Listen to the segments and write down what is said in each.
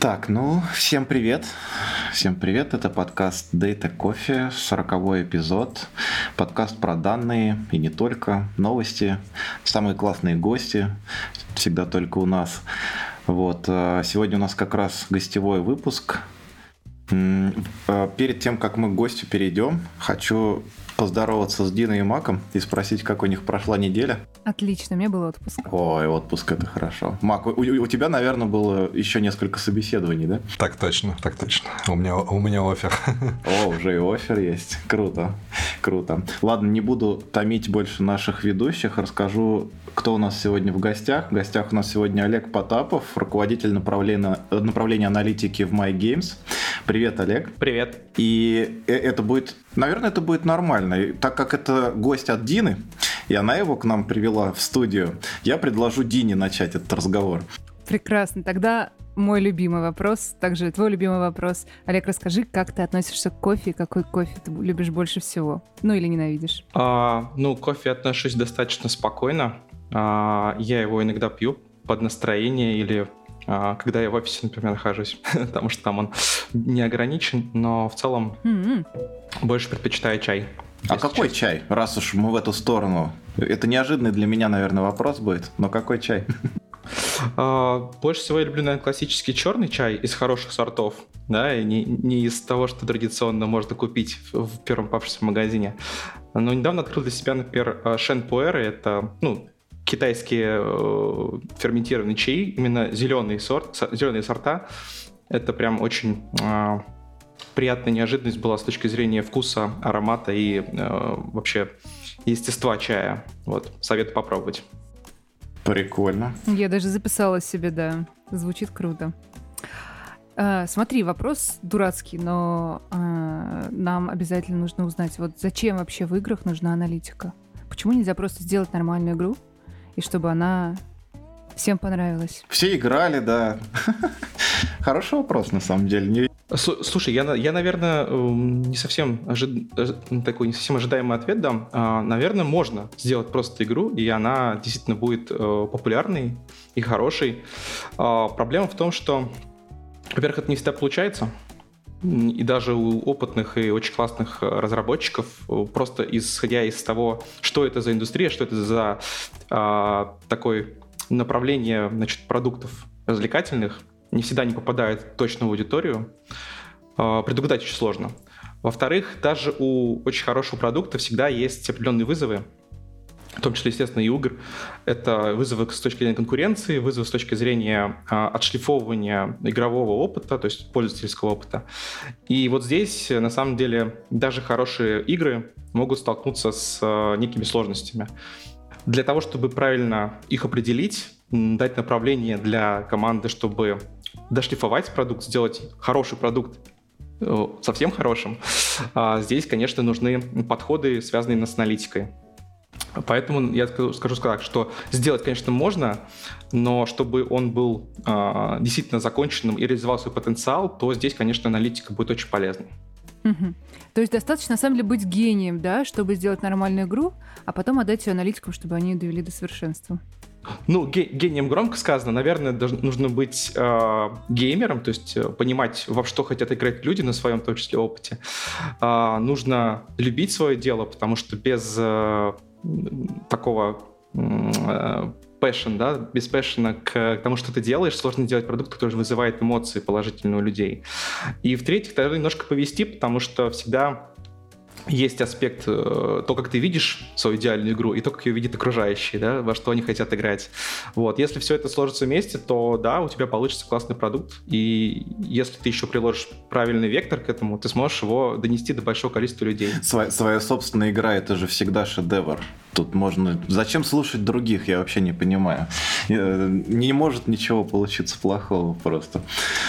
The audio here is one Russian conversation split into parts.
Так, ну, всем привет. Всем привет. Это подкаст Data Coffee, 40 эпизод. Подкаст про данные и не только. Новости, самые классные гости. Всегда только у нас. Вот. э, Сегодня у нас как раз гостевой выпуск. Э, Перед тем, как мы к гостю перейдем, хочу поздороваться с Диной и Маком и спросить, как у них прошла неделя. Отлично, у меня был отпуск. Ой, отпуск это хорошо. Мак, у, у тебя, наверное, было еще несколько собеседований, да? Так точно, так точно. У меня, у меня офер. О, уже и офер есть. Круто, круто. Ладно, не буду томить больше наших ведущих. Расскажу, кто у нас сегодня в гостях. В гостях у нас сегодня Олег Потапов, руководитель направления, направления аналитики в MyGames. Привет, Олег. Привет. И э- это будет, наверное, это будет нормально. И так как это гость от Дины, и она его к нам привела в студию, я предложу Дине начать этот разговор. Прекрасно. Тогда мой любимый вопрос, также твой любимый вопрос. Олег, расскажи, как ты относишься к кофе и какой кофе ты любишь больше всего? Ну или ненавидишь? А, ну, к кофе отношусь достаточно спокойно. А, я его иногда пью под настроение или когда я в офисе, например, нахожусь, потому что там он не ограничен, но в целом М-м. больше предпочитаю чай. А какой честно. чай, раз уж мы в эту сторону? Это неожиданный для меня, наверное, вопрос будет, но какой чай? А, больше всего я люблю, наверное, классический черный чай из хороших сортов, да, и не, не из того, что традиционно можно купить в, в первом попавшемся магазине. Но недавно открыл для себя, например, а, Шен Пуэры, это, ну, китайские э, ферментированные чаи, именно зеленый сорт, со- зеленые сорта. Это прям очень а, приятная неожиданность была с точки зрения вкуса, аромата и э, вообще естества чая. Вот, советую попробовать. Прикольно. Я даже записала себе, да. Звучит круто. А, смотри, вопрос дурацкий, но а, нам обязательно нужно узнать, вот зачем вообще в играх нужна аналитика? Почему нельзя просто сделать нормальную игру, и чтобы она всем понравилась? Все играли, да. Хороший вопрос, на самом деле. Не- Слушай, я, я наверное, эм, не совсем ожи- ожи- такой не совсем ожидаемый ответ дам. А, Наверное, можно сделать просто игру, и она действительно будет э, популярной и хорошей. А, Проблема в том, что, во-первых, это не всегда получается. И даже у опытных и очень классных э, разработчиков, э, просто исходя из того, что это за индустрия, что это за а, такое направление значит, продуктов развлекательных, не всегда не попадает точно в аудиторию. А, Предугадать очень сложно. Во-вторых, даже у очень хорошего продукта всегда есть определенные вызовы, в том числе, естественно, и игр. Это вызовы с точки зрения конкуренции, вызовы с точки зрения а, отшлифовывания игрового опыта, то есть пользовательского опыта. И вот здесь, на самом деле, даже хорошие игры могут столкнуться с а, некими сложностями. Для того, чтобы правильно их определить, дать направление для команды, чтобы дошлифовать продукт, сделать хороший продукт э, совсем хорошим, а здесь, конечно, нужны подходы, связанные с аналитикой. Поэтому я скажу, скажу так, что сделать, конечно, можно, но чтобы он был а, действительно законченным и реализовал свой потенциал, то здесь, конечно, аналитика будет очень полезной. Мгм. То есть достаточно, на самом деле, быть гением, да, чтобы сделать нормальную игру, а потом отдать ее аналитикам, чтобы они ее довели до совершенства. Ну, ге- гением громко сказано. Наверное, даже нужно быть э, геймером, то есть э, понимать, во что хотят играть люди на своем, в том числе, опыте. А, нужно любить свое дело, потому что без э, такого э, passion, да, без пэшена к тому, что ты делаешь, сложно делать продукт, который вызывает эмоции положительные у людей. И в-третьих, тогда немножко повести, потому что всегда есть аспект, э, то, как ты видишь свою идеальную игру, и то, как ее видят окружающие, да, во что они хотят играть. Вот. Если все это сложится вместе, то да, у тебя получится классный продукт, и если ты еще приложишь правильный вектор к этому, ты сможешь его донести до большого количества людей. Своя, своя собственная игра это же всегда шедевр. Тут можно... Зачем слушать других, я вообще не понимаю. Э, Не может ничего получиться плохого просто.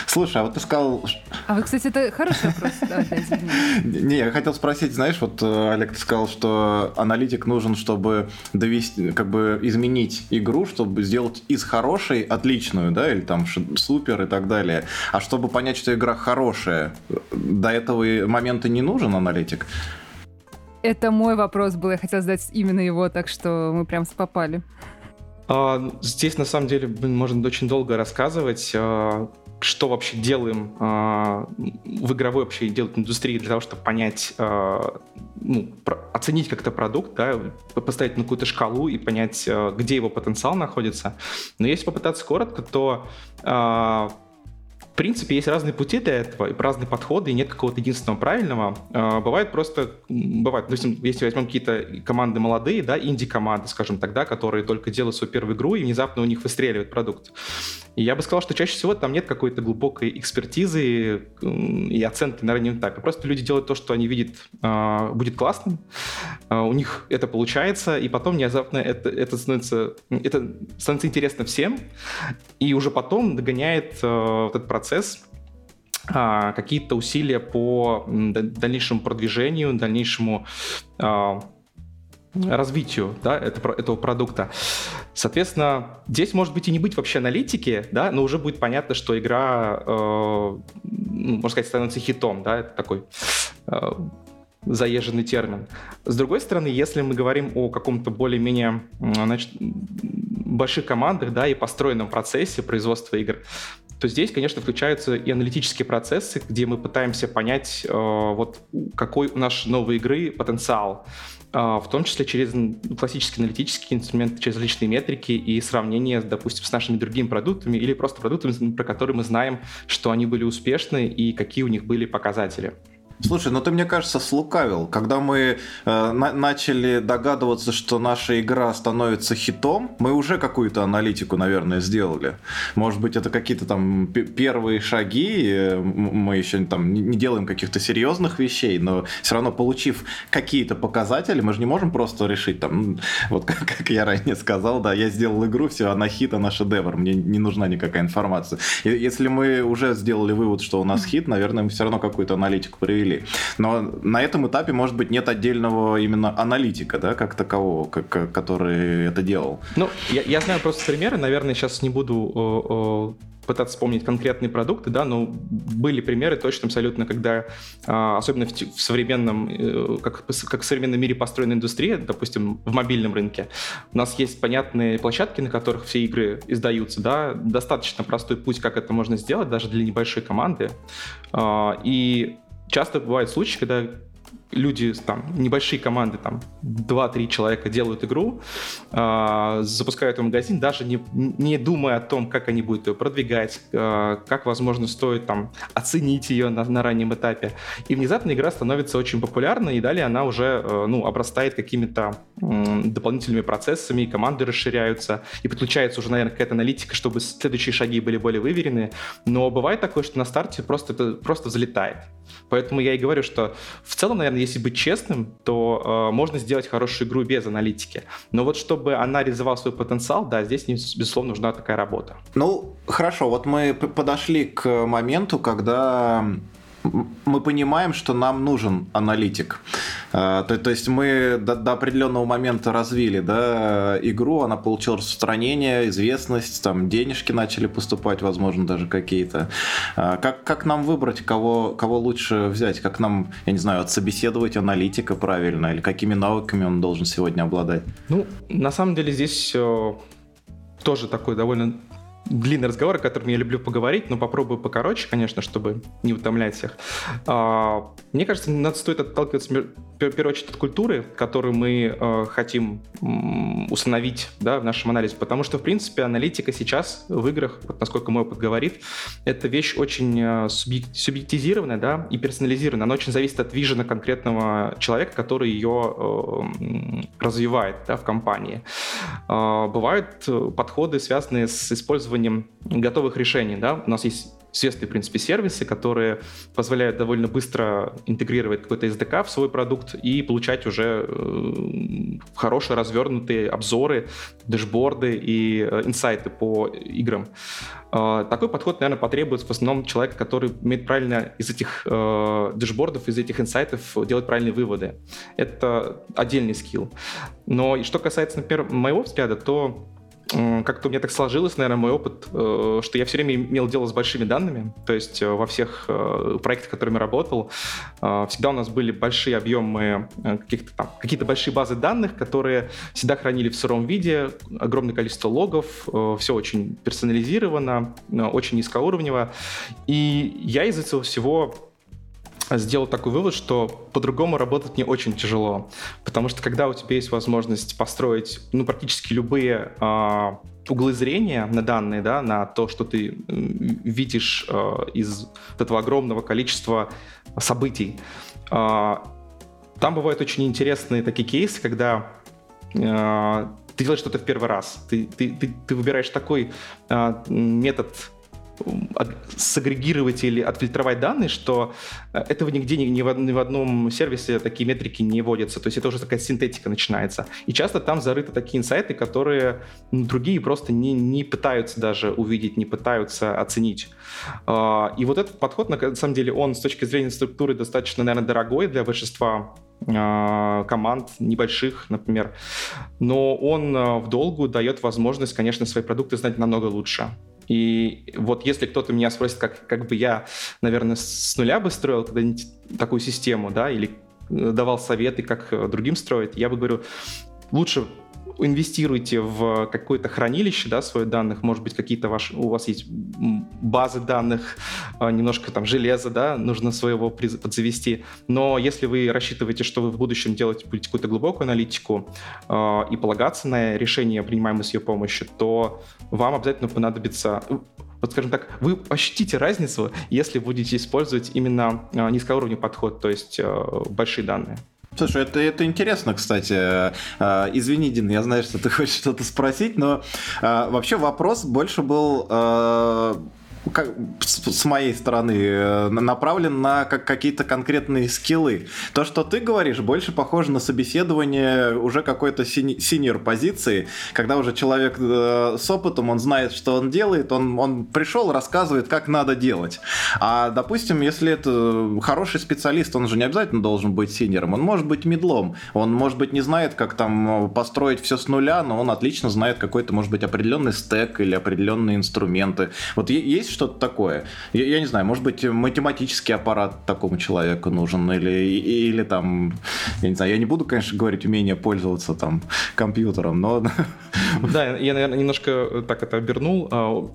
Слушай, а вот ты сказал... А вы, кстати, это хороший вопрос. Не, я хотел спросить, знаешь, вот э, Олег, ты сказал, что аналитик нужен, чтобы довести, как бы изменить игру, чтобы сделать из хорошей отличную, да, или там супер и так далее. А чтобы понять, что игра хорошая, до этого момента не нужен аналитик? Это мой вопрос был, я хотела задать именно его, так что мы прям попали. А, Здесь, на самом деле, можно очень долго рассказывать. А, что вообще делаем э, в игровой вообще делают индустрии для того, чтобы понять, ну, оценить как-то продукт, да, поставить на какую-то шкалу и понять, где его потенциал находится. Но если попытаться коротко, то принципе, есть разные пути для этого, и разные подходы, и нет какого-то единственного правильного. А, бывает просто, бывает, допустим, если возьмем какие-то команды молодые, да, инди-команды, скажем тогда, которые только делают свою первую игру, и внезапно у них выстреливает продукт. И я бы сказал, что чаще всего там нет какой-то глубокой экспертизы и оценки, наверное, не так. Просто люди делают то, что они видят э, будет классным, э, у них это получается, и потом внезапно это, это, становится, это становится интересно всем, и уже потом догоняет э, вот этот процесс какие-то усилия по дальнейшему продвижению, дальнейшему развитию да, этого, этого продукта. Соответственно, здесь может быть и не быть вообще аналитики, да, но уже будет понятно, что игра, э, ну, можно сказать, становится хитом, да, это такой э, заезженный термин. С другой стороны, если мы говорим о каком-то более-менее значит, больших командах, да, и построенном процессе производства игр, то здесь, конечно, включаются и аналитические процессы, где мы пытаемся понять, э, вот какой у нашей новой игры потенциал. А, в том числе через классические аналитические инструменты, через различные метрики и сравнение, допустим, с нашими другими продуктами или просто продуктами, про которые мы знаем, что они были успешны и какие у них были показатели. Слушай, ну ты, мне кажется, слукавил. Когда мы э, на- начали догадываться, что наша игра становится хитом, мы уже какую-то аналитику, наверное, сделали. Может быть, это какие-то там первые шаги, э, мы еще там не делаем каких-то серьезных вещей, но все равно, получив какие-то показатели, мы же не можем просто решить там, вот как, как я ранее сказал, да, я сделал игру, все, она хит, она шедевр, мне не нужна никакая информация. И если мы уже сделали вывод, что у нас хит, наверное, мы все равно какую-то аналитику провели провели. Но на этом этапе, может быть, нет отдельного именно аналитика, да, как такового, как, который это делал. Ну, я, я знаю просто примеры, наверное, сейчас не буду пытаться вспомнить конкретные продукты, да, но были примеры точно абсолютно, когда, а, особенно в, в современном, э, как, как в современном мире построена индустрия, допустим, в мобильном рынке, у нас есть понятные площадки, на которых все игры издаются, да, достаточно простой путь, как это можно сделать, даже для небольшой команды, а, и часто бывают случаи, когда люди, там, небольшие команды, там, 2-3 человека делают игру, э, запускают ее в магазин, даже не, не думая о том, как они будут ее продвигать, э, как, возможно, стоит там оценить ее на, на раннем этапе. И внезапно игра становится очень популярной, и далее она уже, э, ну, обрастает какими-то дополнительными процессами, команды расширяются, и подключается уже, наверное, какая-то аналитика, чтобы следующие шаги были более выверены. Но бывает такое, что на старте просто это просто взлетает. Поэтому я и говорю, что в целом, наверное, если быть честным, то э, можно сделать хорошую игру без аналитики. Но вот чтобы она реализовала свой потенциал, да, здесь, безусловно, нужна такая работа. Ну, хорошо, вот мы подошли к моменту, когда мы понимаем, что нам нужен аналитик. А, то, то есть мы до, до определенного момента развили да, игру, она получила распространение, известность, там денежки начали поступать, возможно, даже какие-то. А, как, как нам выбрать, кого, кого лучше взять? Как нам, я не знаю, отсобеседовать аналитика правильно? Или какими навыками он должен сегодня обладать? Ну, на самом деле здесь э, тоже такой довольно длинный разговор, о котором я люблю поговорить, но попробую покороче, конечно, чтобы не утомлять всех. А, мне кажется, надо стоит отталкиваться в первую очередь от культуры, которую мы э, хотим установить да, в нашем анализе, потому что, в принципе, аналитика сейчас в играх, вот насколько мой опыт говорит, это вещь очень э, субъектизированная да, и персонализированная. Она очень зависит от вижена конкретного человека, который ее э, развивает да, в компании. А, бывают подходы, связанные с использованием использованием готовых решений. Да? У нас есть известные, в принципе, сервисы, которые позволяют довольно быстро интегрировать какой-то SDK в свой продукт и получать уже э, хорошие развернутые обзоры, dashboard ы и э, инсайты по играм. Э, такой подход, наверное, потребуется в основном человека, который умеет правильно из этих э, dashboard ов, из этих инсайтов делать правильные выводы. Это отдельный skill. Но что касается, например, моего взгляда, то как-то у меня так сложилось, наверное, мой опыт, э, что я все время имел дело с большими данными. То есть э, во всех э, проектах, которыми работал, всегда у нас были большие объемы каких-то там, какие-то большие базы данных, которые всегда хранили в сыром виде, огромное количество логов, все очень персонализировано, очень низкоуровнево. И я из этого всего сделал такой вывод, что по-другому работать не очень тяжело, потому что когда у тебя есть возможность построить ну, практически любые э, углы зрения на данные, да, на то, что ты видишь э, из этого огромного количества событий, э, там бывают очень интересные такие кейсы, когда э, ты делаешь что-то в первый раз, ты, ты, ты, ты выбираешь такой э, метод сагрегировать или отфильтровать данные, что э, этого нигде ни, ни, в, ни в одном сервисе такие метрики не вводятся. То есть это уже такая синтетика начинается. И часто там зарыты такие инсайты, которые другие просто не, не пытаются даже увидеть, не пытаются оценить. А, и вот этот подход, на самом деле, он с точки зрения структуры достаточно, наверное, дорогой для большинства а, команд небольших, например, но он а, в долгу дает возможность, конечно, свои продукты знать намного лучше. И вот если кто-то меня спросит, как, как бы я, наверное, с нуля бы строил когда-нибудь такую систему, да, или э, давал советы, как э, другим строить, я бы говорю, лучше инвестируйте в какое-то хранилище, да, своих данных, может быть, какие-то ваши, у вас есть базы данных, а, немножко там железа, да, нужно своего подзавести, но если вы рассчитываете, что вы в будущем делать будете какую-то глубокую аналитику э, и полагаться на решение, принимаемое с ее помощью, то вам обязательно понадобится вот скажем так, вы ощутите разницу, если будете использовать именно э, низкоуровневый подход, то есть большие данные. Слушай, это, это интересно, кстати. Э, извини, Дин, я знаю, что ты хочешь что-то спросить, но э, вообще вопрос больше был э, как, с, с моей стороны э, направлен на как, какие-то конкретные скиллы. То, что ты говоришь, больше похоже на собеседование уже какой-то сини- синьор позиции, когда уже человек э, с опытом, он знает, что он делает, он, он пришел, рассказывает, как надо делать. А, допустим, если это хороший специалист, он же не обязательно должен быть синьором, он может быть медлом, он, может быть, не знает, как там построить все с нуля, но он отлично знает какой-то, может быть, определенный стек или определенные инструменты. Вот есть есть что-то такое. Я, я не знаю, может быть, математический аппарат такому человеку нужен, или, или там, я не знаю, я не буду, конечно, говорить умение пользоваться там компьютером, но... Да, я, наверное, немножко так это обернул. А,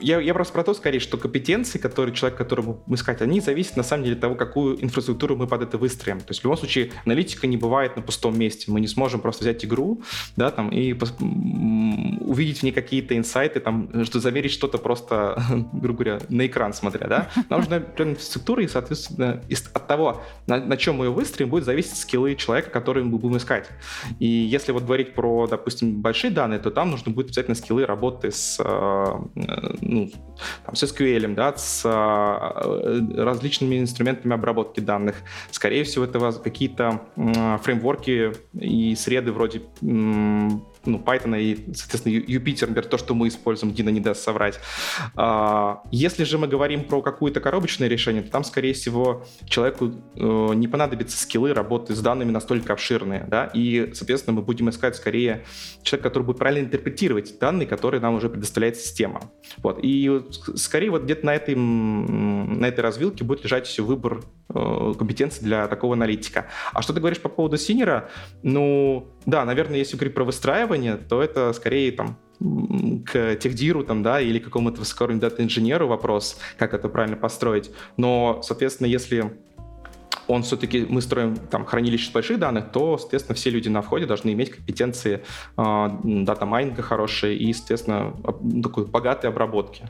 я, я просто про то, скорее, что компетенции, которые человек, которому мы искать, они зависят, на самом деле, от того, какую инфраструктуру мы под это выстроим. То есть, в любом случае, аналитика не бывает на пустом месте. Мы не сможем просто взять игру, да, там, и увидеть в ней какие-то инсайты, там, что замерить что-то просто, грубо говоря, на экран смотря, да, нам нужна определенная структура, и, соответственно, от того, на, на чем мы ее выстроим, будет зависеть скиллы человека, которые мы будем искать. И если вот говорить про, допустим, большие данные, то там нужно будет обязательно скиллы работы с, э, ну, там, с SQL, да, с э, различными инструментами обработки данных. Скорее всего, это какие-то фреймворки и среды вроде ну, Python и, соответственно, Юпитер, например, то, что мы используем, Дина не даст соврать. А, если же мы говорим про какое-то коробочное решение, то там, скорее всего, человеку э, не понадобятся скиллы работы с данными настолько обширные, да, и, соответственно, мы будем искать скорее человека, который будет правильно интерпретировать данные, которые нам уже предоставляет система. Вот. И скорее вот где-то на этой, на этой развилке будет лежать выбор э, компетенций для такого аналитика. А что ты говоришь по поводу синера? Ну, да, наверное, если говорить про выстраивание, то это скорее там к техдиру там, да, или какому-то высокоуровневому дата-инженеру вопрос, как это правильно построить. Но, соответственно, если он все-таки, мы строим там хранилище больших данных, то, соответственно, все люди на входе должны иметь компетенции э, дата-майнинга хорошие и, соответственно, такой богатой обработки.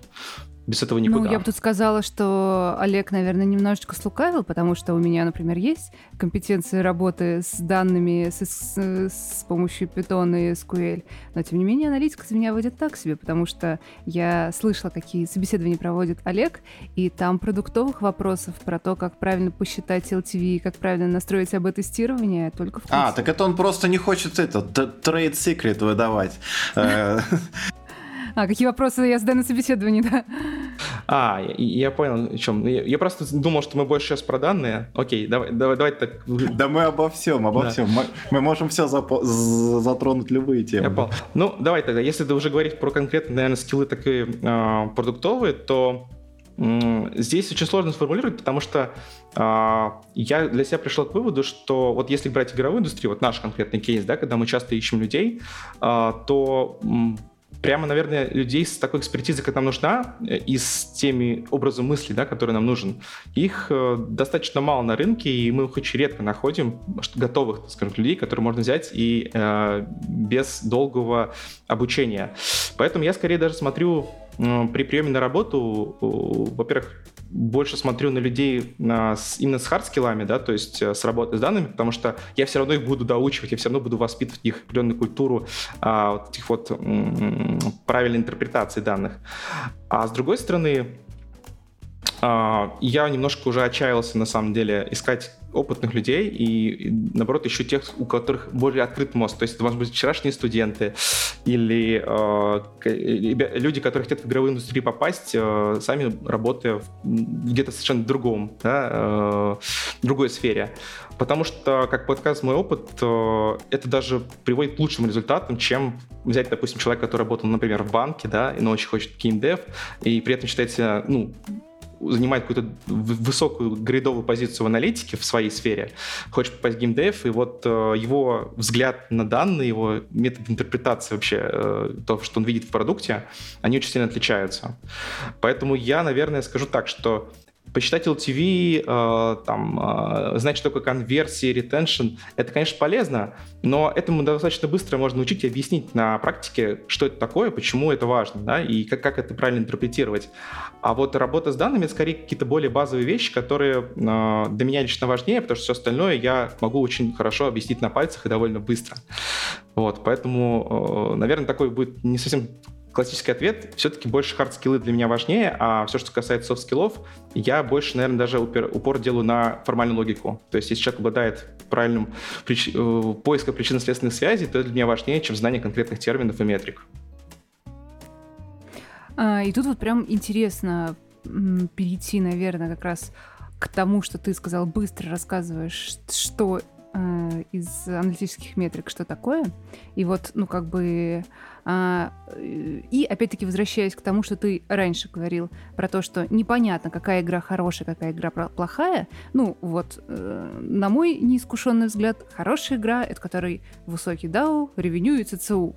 Без этого никуда. Ну, я бы тут сказала, что Олег, наверное, немножечко слукавил, потому что у меня, например, есть компетенции работы с данными с, с, с помощью Python и SQL, но, тем не менее, аналитика за меня выйдет так себе, потому что я слышала, какие собеседования проводит Олег, и там продуктовых вопросов про то, как правильно посчитать LTV, как правильно настроить АБ-тестирование, только в А, так это он просто не хочет это, trade secret выдавать. Э, А, какие вопросы я задаю на собеседовании, да? А, я, я понял, о чем. Я, я просто думал, что мы больше сейчас про данные. Окей, давай, давай, давай так. Да мы обо всем, обо Да. всем. Мы, мы можем все запо- затронуть любые Я темы. понял. Ну, давай тогда, если ты уже говорить про конкретные, наверное, скиллы такие э, продуктовые, то здесь очень сложно сформулировать, потому что а, я для себя пришел к выводу, что вот если брать игровую индустрию, вот наш конкретный кейс, да, когда мы часто ищем людей, а, то прямо, наверное, людей с такой экспертизой, как нам нужна, э, и с теми образом мысли, да, который нам нужен, их э, достаточно мало на рынке, и мы их очень редко находим, готовых, скажем, людей, которые можно взять и э, без долгого обучения. Поэтому я скорее даже смотрю при приеме на работу, во-первых, больше смотрю на людей с- именно с hard skill ами, да, то есть э, с работой с данными, потому что я все равно их буду доучивать, я все равно буду воспитывать их определенную культуру а, вот этих вот м, правильной интерпретации данных. А с другой стороны, а, я немножко уже отчаялся, на самом деле, искать опытных людей и, и, наоборот, ищу тех, у которых более открыт мозг. То есть это, может быть, вчерашние студенты или э, люди, которые хотят в игровую индустрию попасть, э, сами работая где-то совершенно другом, да, э, другой сфере. Потому что, как подкаст мой опыт, э, это даже приводит к лучшим результатам, чем взять, допустим, человека, который работал, например, в банке, да, но очень хочет геймдев, и при этом считает себя, ну, занимает какую-то высокую грейдовую позицию в аналитике в своей сфере, хочет попасть в геймдев, и вот э, его взгляд на данные, его метод интерпретации вообще, э, то, что он видит в продукте, они очень сильно отличаются. Поэтому я, наверное, скажу так, что почитать LTV, э, там, э, знать, что такое конверсия, ретеншн, это, конечно, полезно, но этому достаточно быстро можно учить и объяснить на практике, что это такое, почему это важно, да, и как, как это правильно интерпретировать. А вот работа с данными, это скорее какие-то более базовые вещи, которые э, для меня лично важнее, потому что все остальное я могу очень хорошо объяснить на пальцах и довольно быстро. Вот, поэтому, э, наверное, такой будет не совсем классический ответ. Все-таки больше hard skill ы для меня важнее, а все, что касается soft skill ов, я больше, наверное, даже упер- упор делаю на формальную логику. То есть, если человек обладает правильным прич- э, поиском причинно-следственных связей, то это для меня важнее, чем знание конкретных терминов и метрик. А, и тут вот прям интересно перейти, наверное, как раз к тому, что ты сказал, быстро рассказываешь, что э, из аналитических метрик, что такое. И вот, ну, как бы... а, э, и опять-таки возвращаясь к тому, что ты раньше говорил про то, что непонятно, какая игра хорошая, какая игра плохая. Ну, вот, э, на мой неискушенный взгляд, хорошая игра — это которой высокий DAO, ревеню и ЦЦУ.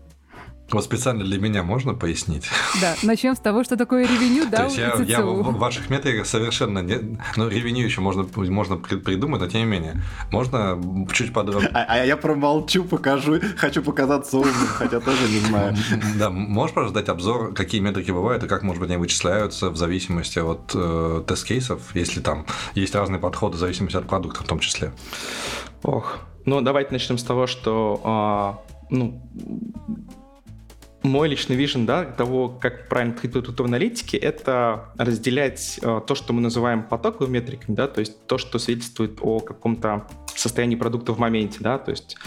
Вот специально для меня можно пояснить? Да, начнем с того, что такое ревеню, То DAO есть я, в ваших метриках совершенно не... Ну, ревеню еще можно, можно при- придумать, но тем не менее. Можно чуть подробнее... А, а я промолчу, покажу, хочу показаться умным, хотя тоже не знаю. Да, можешь просто дать обзор, какие метрики бывают и как, может быть, они вычисляются в зависимости от э, тест-кейсов, если там есть разные подходы в зависимости от продукта в том числе. Ох. Ну, давайте начнем с того, что а, ну, мой личный вижен, да, того, как правильно подходить тут в аналитике, это разделять а, то, что мы называем потоковыми метриками, да, то есть то, что свидетельствует о каком-то состоянии продукта в моменте, да, то есть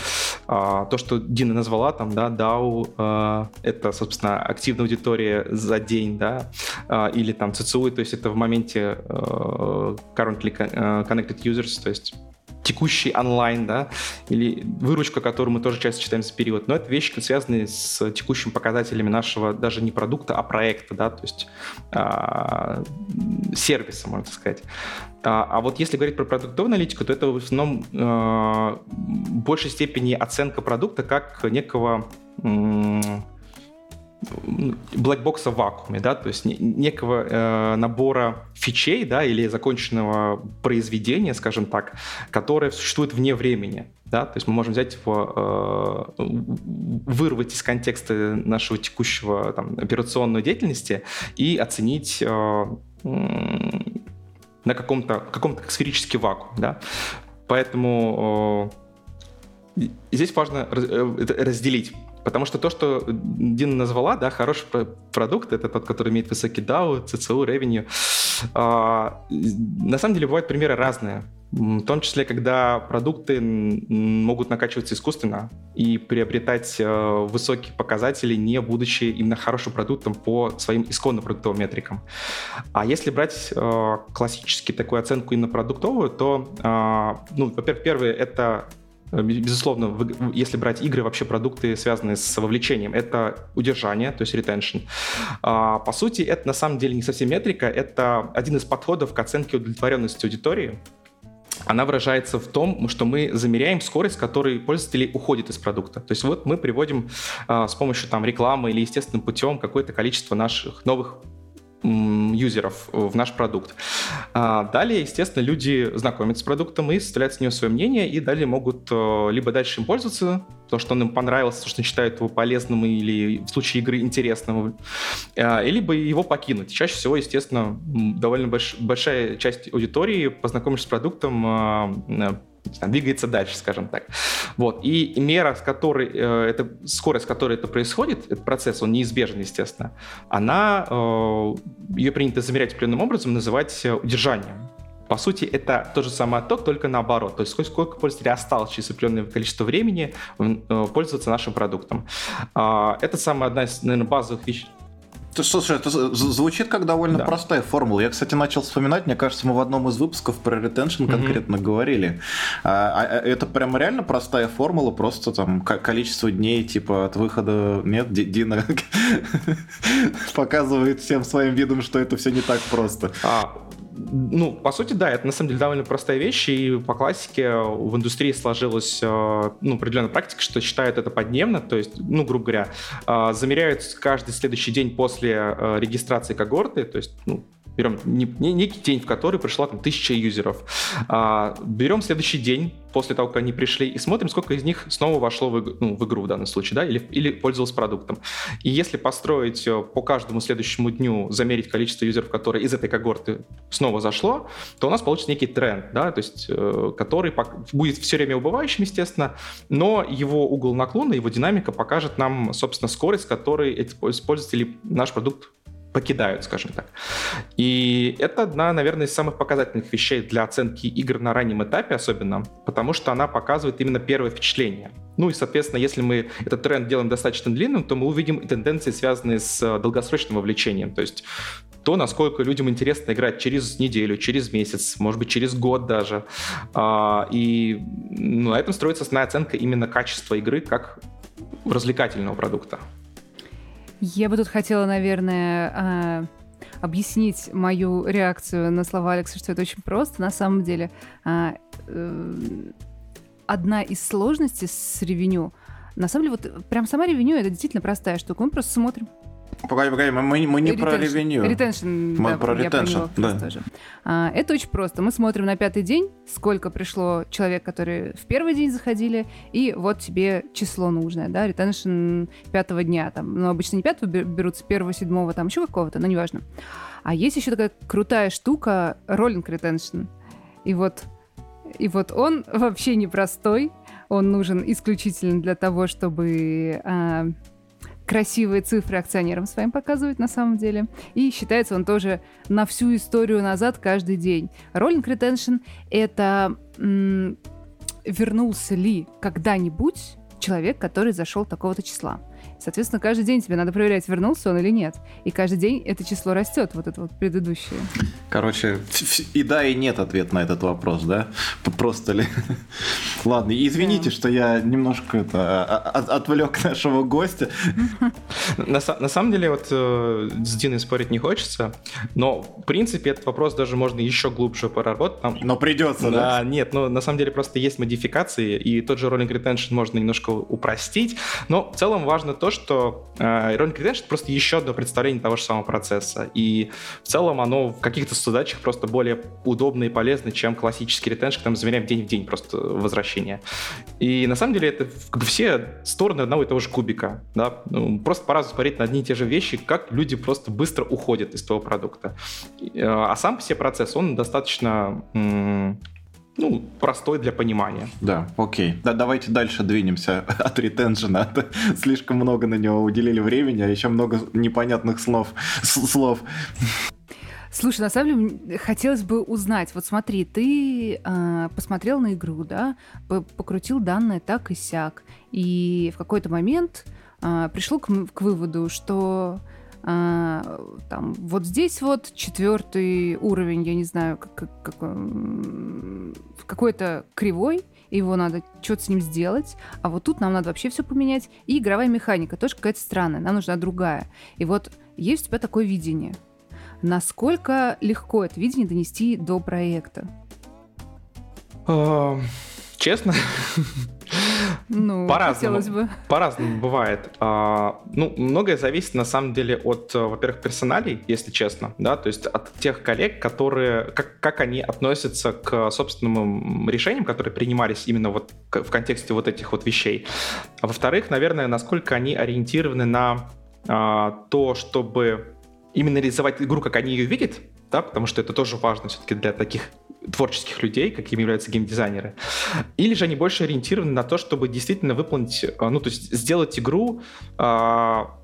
а, то, что Дина назвала там, да, DAO, а, это, собственно, активная аудитория за день, да, а, или там CCU, то есть это в моменте а, currently а, connected users, то есть текущий онлайн, да, или выручка, которую мы тоже часто читаем за период. Но это вещи, связанные с текущими показателями нашего даже не продукта, а проекта, да, то есть а, сервиса, можно сказать. А, а вот если говорить про продуктовую аналитику, то это в основном а, в большей степени оценка продукта как некого м, блэкбокса в вакууме, да, то есть не- некого э, набора фичей, да, или законченного произведения, скажем так, которое существует вне времени, да, то есть мы можем взять его, э, вырвать из контекста нашего текущего там, операционной деятельности и оценить э, на каком-то каком-то сферический вакуум, да, поэтому э, здесь важно э, разделить. Потому что то, что Дина назвала, да, хороший про- продукт, это тот, который имеет высокий DAO, CCU, revenue. а, на самом деле бывают примеры разные. в том числе, когда продукты могут накачиваться искусственно и приобретать э, высокие показатели, не будучи именно хорошим продуктом по своим исконным продуктовым метрикам. А если брать э, классически такую оценку именно продуктовую, то, э, ну, во-первых, первое — это Безусловно, если брать игры, вообще продукты, связанные с вовлечением, это удержание, то есть retention. А, по сути, это на самом деле не совсем метрика, это один из подходов к оценке удовлетворенности аудитории, она выражается в том, что мы замеряем скорость, с которой пользователи уходят из продукта. То есть вот мы приводим а, с помощью там, рекламы или естественным путем какое-то количество наших новых юзеров в наш продукт. А далее, естественно, люди знакомятся с продуктом и составляют с него свое мнение, и далее могут э, либо дальше им пользоваться, то, что он им понравился, то, что они считают его полезным или в случае игры интересным, э, либо его покинуть. Чаще всего, естественно, довольно больш, большая часть аудитории, познакомившись с продуктом, э, двигается дальше, скажем так. Вот. И мера, с которой, э, это, скорость, с которой это происходит, этот процесс, он неизбежен, естественно, она, э, ее принято замерять определенным образом, называть э, удержанием. По сути, это тот же самый отток, только наоборот. То есть сколько, сколько пользователей осталось через определенное количество времени э, пользоваться нашим продуктом. Э, это самая одна из, наверное, базовых вещей, Слушай, это звучит как довольно да. простая формула. Я, кстати, начал вспоминать, мне кажется, мы в одном из выпусков про ретеншн mm-hmm. конкретно говорили. А, а, а это прям реально простая формула, просто там количество дней, типа, от выхода... Нет, Дина показывает всем своим видом, что это все не так просто. А, ну, по сути, да, это на самом деле довольно простая вещь, и по классике в индустрии сложилась э, ну, определенная практика, что считают это подневно, то есть, ну, грубо говоря, э, замеряют каждый следующий день после э, регистрации когорты, то есть, ну, берем не, не, некий день, в который пришла там тысяча юзеров, а, берем следующий день после того, как они пришли, и смотрим, сколько из них снова вошло в, ну, в игру в данном случае, да, или, или пользовалось продуктом. И если построить э, по каждому следующему дню, замерить количество юзеров, которые из этой когорты снова зашло, то у нас получится некий тренд, да, то есть, э, который будет все время убывающим, естественно, но его угол наклона, его динамика покажет нам, собственно, скорость, с которой эти пользователи наш продукт покидают, скажем так. И это одна, наверное, из самых показательных вещей для оценки игр на раннем этапе особенно, потому что она показывает именно первое впечатление. Ну и, соответственно, если мы этот тренд делаем достаточно длинным, то мы увидим тенденции, связанные с э, долгосрочным вовлечением. То есть то, насколько людям интересно играть через неделю, через месяц, может быть, через год даже. А, и ну, на этом строится основная оценка именно качества игры как развлекательного продукта. Я бы тут хотела, наверное, а, объяснить мою реакцию на слова Алекса, что это очень просто. На самом деле, а, э, одна из сложностей с ревеню, на самом деле, вот прям сама ревеню это действительно простая штука. Мы просто смотрим, Погоди, погоди, мы, мы не retention, про ревеню. Ретеншн, мы да, про ретеншн, да. Тоже. А, это очень просто. Мы смотрим на пятый день, сколько пришло человек, которые в первый день заходили, и вот тебе число нужное, да, ретеншн пятого дня, там, ну, обычно не пятого берутся, первого, седьмого, там, еще какого-то, но неважно. А есть еще такая крутая штука, роллинг ретеншн. И вот, и вот он вообще непростой, он нужен исключительно для того, чтобы а, красивые цифры акционерам своим показывает на самом деле. И считается он тоже на всю историю назад каждый день. Rolling retention — это вернулся ли когда-нибудь человек, который зашел такого-то числа. Соответственно, каждый день тебе надо проверять, вернулся он или нет. И каждый день это число растет, вот это вот предыдущее. Короче, и да, и нет ответ на этот вопрос, да? Просто ли? Ладно, извините, да. что я немножко это, а, а, отвлек нашего гостя. На, на самом деле, вот э, с Диной спорить не хочется, но, в принципе, этот вопрос даже можно еще глубже проработать. Там... Но придется, да? Да, нет, но на самом деле просто есть модификации, и тот же rolling retention можно немножко упростить, но в целом важно то, что э, Ironic это просто еще одно представление того же самого процесса. И в целом оно в каких-то задачах просто более удобно и полезно, чем классический ретеншн, когда мы замеряем день в день просто возвращение. И на самом деле это как бы все стороны одного и того же кубика. Да? Ну, просто по-разному смотреть на одни и те же вещи, как люди просто быстро уходят из того продукта. Э, а сам себе процесс, он достаточно ну, простой для понимания. Да, окей. Да, давайте дальше двинемся от ретенжена. Слишком много на него уделили времени, а еще много непонятных слов. слов. Слушай, на самом деле хотелось бы узнать. Вот смотри, ты э, посмотрел на игру, да, покрутил данные так и сяк, и в какой-то момент э, пришел к, к выводу, что э, там вот здесь вот четвертый уровень, я не знаю, как, как, как, какой-то кривой, его надо что-то с ним сделать, а вот тут нам надо вообще все поменять. И игровая механика тоже какая-то странная, нам нужна другая. И вот есть у тебя такое видение – Насколько легко это видение донести до проекта? А, честно, ну, по-разному, бы. По-разному бывает. А, ну, многое зависит, на самом деле, от, во-первых, персоналей, если честно, да, то есть от тех коллег, которые, как, как они относятся к собственным решениям, которые принимались именно вот в контексте вот этих вот вещей. А во-вторых, наверное, насколько они ориентированы на а, то, чтобы именно реализовать игру, как они ее видят, да, потому что это тоже важно все-таки для таких творческих людей, какими являются геймдизайнеры, или же они больше ориентированы на то, чтобы действительно выполнить, а, ну, то есть сделать игру а,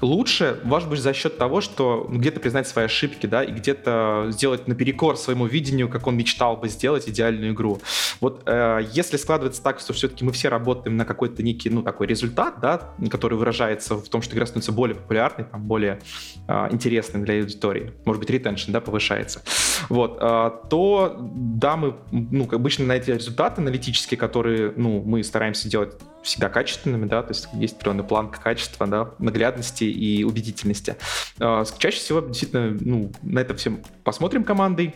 лучше, может быть, за счет того, что где-то признать свои ошибки, да, и где-то сделать наперекор своему видению, как он мечтал бы сделать идеальную игру. Вот э, если складывается так, что все-таки мы все работаем на какой-то некий, ну, такой результат, да, который выражается в том, что игра становится более популярной, там, более э, интересной для аудитории, может быть, ретеншн, да, повышается, вот, э, то, да, мы, ну, обычно на эти результаты аналитические, которые, ну, мы стараемся делать всегда качественными, да, то есть есть определенный планка качества, да, наглядности и убедительности. А, чаще всего действительно ну, на это всем посмотрим командой,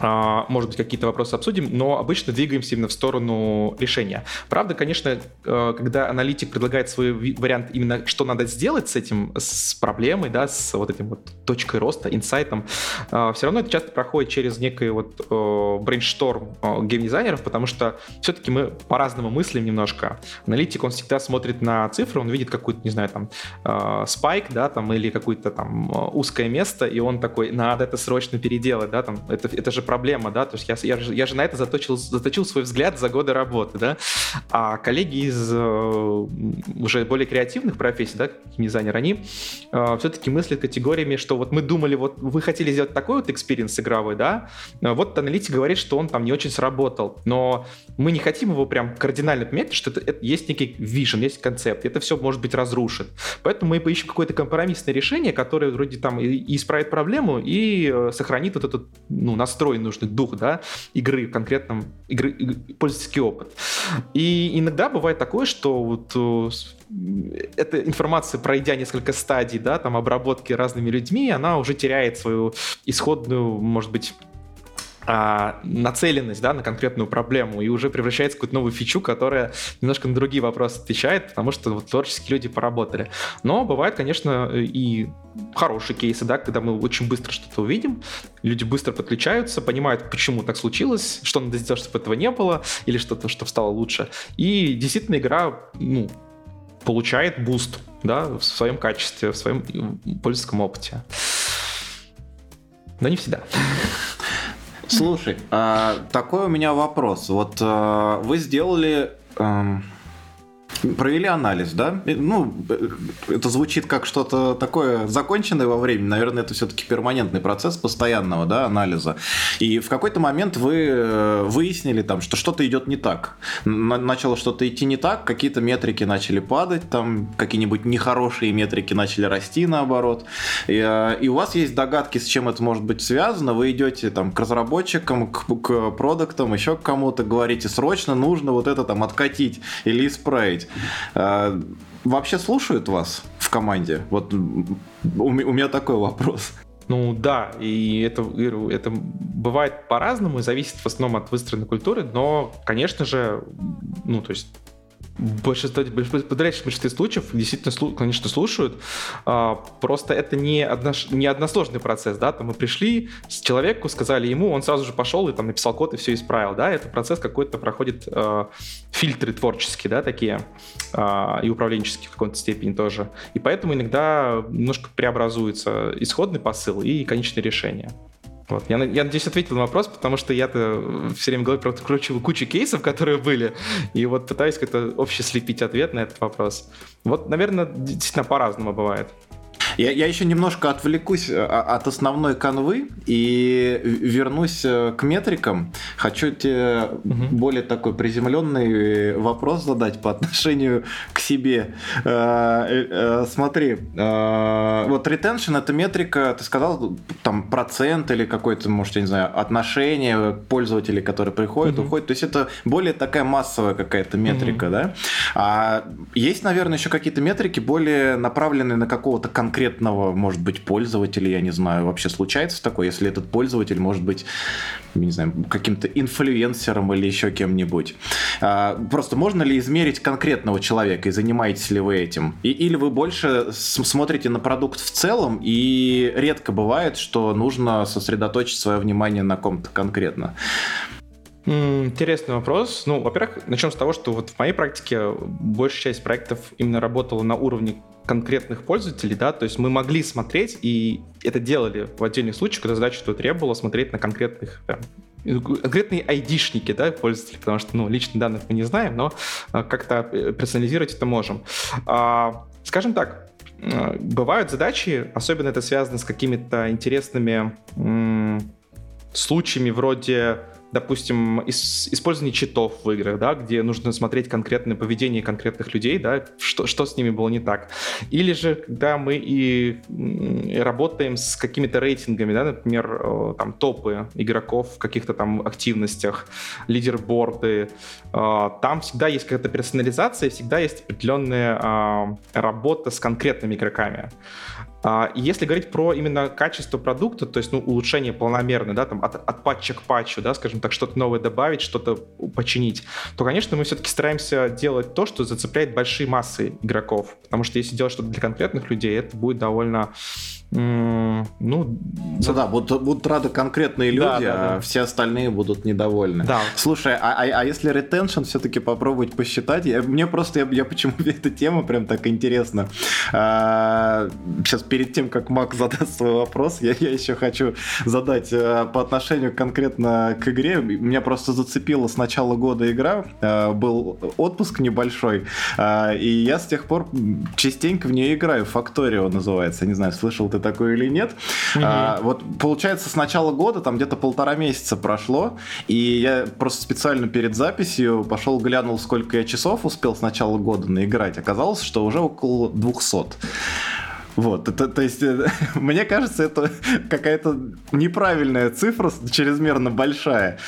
может быть, какие-то вопросы обсудим, но обычно двигаемся именно в сторону решения. Правда, конечно, э, когда аналитик предлагает свой вариант именно, что надо сделать с этим, с проблемой, да, с вот этим вот точкой роста, инсайтом, э, все равно это часто проходит через некий вот э, брейншторм геймдизайнеров, потому что все-таки мы по-разному мыслим немножко. Аналитик, он всегда смотрит на цифры, он видит какую-то, не знаю, там, спайк, да, там, или какое-то там узкое место, и он такой, надо это срочно переделать, да, там, это, это же проблема, да, то есть я, я, я же на это заточил, заточил свой взгляд за годы работы, да, а коллеги из э, уже более креативных профессий, да, дизайнер, они э, все-таки мыслят категориями, что вот мы думали, вот вы хотели сделать такой вот experience игровой, да, э, вот аналитик говорит, что он там не очень сработал, но мы не хотим его прям кардинально поменять, что это, это есть некий vision, есть концепт, это все может быть разрушен. Поэтому мы поищем какое-то компромиссное решение, которое вроде там и исправит проблему, и э, сохранит вот этот ну, настрой нужный дух, да, игры в конкретном, игры, пользовательский опыт. И иногда бывает такое, что вот э, эта информация, пройдя несколько стадий, да, там, обработки разными людьми, она уже теряет свою исходную, может быть, а, нацеленность да, на конкретную проблему и уже превращается в какую-то новую фичу, которая немножко на другие вопросы отвечает, потому что вот, творческие люди поработали. Но бывают, конечно, и хорошие кейсы, да, когда мы очень быстро что-то увидим, люди быстро подключаются, понимают, почему так случилось, что надо сделать, чтобы этого не было, или что-то, что стало лучше. И действительно игра, ну, получает boost, да, в своем качестве, в своем пользовательском опыте. Но не всегда. Слушай, а, такой у меня вопрос. Вот а, вы сделали... Провели анализ, да? Ну, это звучит как что-то такое законченное во времени. Наверное, это все-таки перманентный процесс постоянного да, анализа. И в какой-то момент вы э, выяснили, там, что что-то идет не так. Начало что-то идти не так, какие-то метрики начали падать, там какие-нибудь нехорошие метрики начали расти наоборот. И, э, и у вас есть догадки, с чем это может быть связано. Вы идете там, к разработчикам, к, к продуктам, еще к кому-то, говорите, срочно нужно вот это там откатить или исправить. А, вообще слушают вас в команде? Вот у меня такой вопрос. Ну да, и это, это бывает по-разному, и зависит в основном от выстроенной культуры, но, конечно же, ну, то есть большинство, подавляющее большинстве случаев действительно, конечно, слушают. А, просто это не, одно, не односложный процесс, да, там мы пришли с человеку, сказали ему, он сразу же пошел и там написал код и все исправил, да, это процесс какой-то проходит э, фильтры творческие, да, такие, э, и управленческие в какой-то степени тоже. И поэтому иногда немножко преобразуется исходный посыл и конечное решение. Вот. Я, я надеюсь, ответил на вопрос, потому что я-то все время говорю про прокручиваю кучу кейсов, которые были, и вот пытаюсь как-то общий слепить ответ на этот вопрос. Вот, наверное, действительно по-разному бывает. Я, я еще немножко отвлекусь э, от основной канвы и вернусь э, к метрикам. Хочу тебе угу. более такой приземленный вопрос задать по отношению к себе. Э, смотри, вот retention это метрика, ты сказал, там процент или какой-то, может, я не знаю, отношение пользователей, которые приходят, угу. уходят. То есть это более такая массовая какая-то метрика, угу. да? А есть, наверное, еще какие-то метрики более направленные на какого-то конкретного, может быть, пользователя, я не знаю, вообще случается такое, если этот пользователь может быть, не знаю, каким-то инфлюенсером или еще кем-нибудь. А, просто можно ли измерить конкретного человека и занимаетесь ли вы этим? И, или вы больше смотрите на продукт в целом и редко бывает, что нужно сосредоточить свое внимание на ком-то конкретно? Интересный вопрос. Ну, во-первых, начнем с того, что вот в моей практике большая часть проектов именно работала на уровне конкретных пользователей, да, то есть мы могли смотреть, и это делали в отдельных случаях, когда задача что требовала смотреть на конкретных прям, конкретные айдишники, да, пользователей, потому что, ну, личных данных мы не знаем, но а, как-то э, персонализировать это можем. А, скажем так, бывают задачи, особенно это связано с какими-то интересными случаями вроде допустим, использование читов в играх, да, где нужно смотреть конкретное поведение конкретных людей, да, что, что с ними было не так. Или же, когда мы и работаем с какими-то рейтингами, да, например, э, там топы игроков в каких-то там активностях, лидерборды, э, там всегда есть какая-то персонализация, всегда есть определенная а, работа с конкретными игроками. А, если говорить про именно качество продукта, то есть ну, улучшение полномерное, да, там от, от патча к патчу, да, скажем так, что-то новое добавить, что-то починить, то, конечно, мы все-таки стараемся делать то, что зацепляет большие массы игроков. Потому что если делать что-то для конкретных людей, это будет довольно ну, ну да, будут, будут рады конкретные люди, да, да, а да. все остальные будут недовольны. Да. Слушай, а, а, а если ретеншн все-таки попробовать посчитать? Я, мне просто, я, я почему эта тема прям так интересна. А, сейчас перед тем, как Мак задаст свой вопрос, я, я еще хочу задать а, по отношению конкретно к игре. Меня просто зацепила с начала года игра. А, был отпуск небольшой, а, и я с тех пор частенько в нее играю. Факторио называется. Не знаю, слышал ты такое или нет. Mm-hmm. А, вот получается с начала года, там где-то полтора месяца прошло, и я просто специально перед записью пошел глянул, сколько я часов успел с начала года наиграть. Оказалось, что уже около 200. Вот, это, то есть, э, мне кажется, это какая-то неправильная цифра, чрезмерно большая.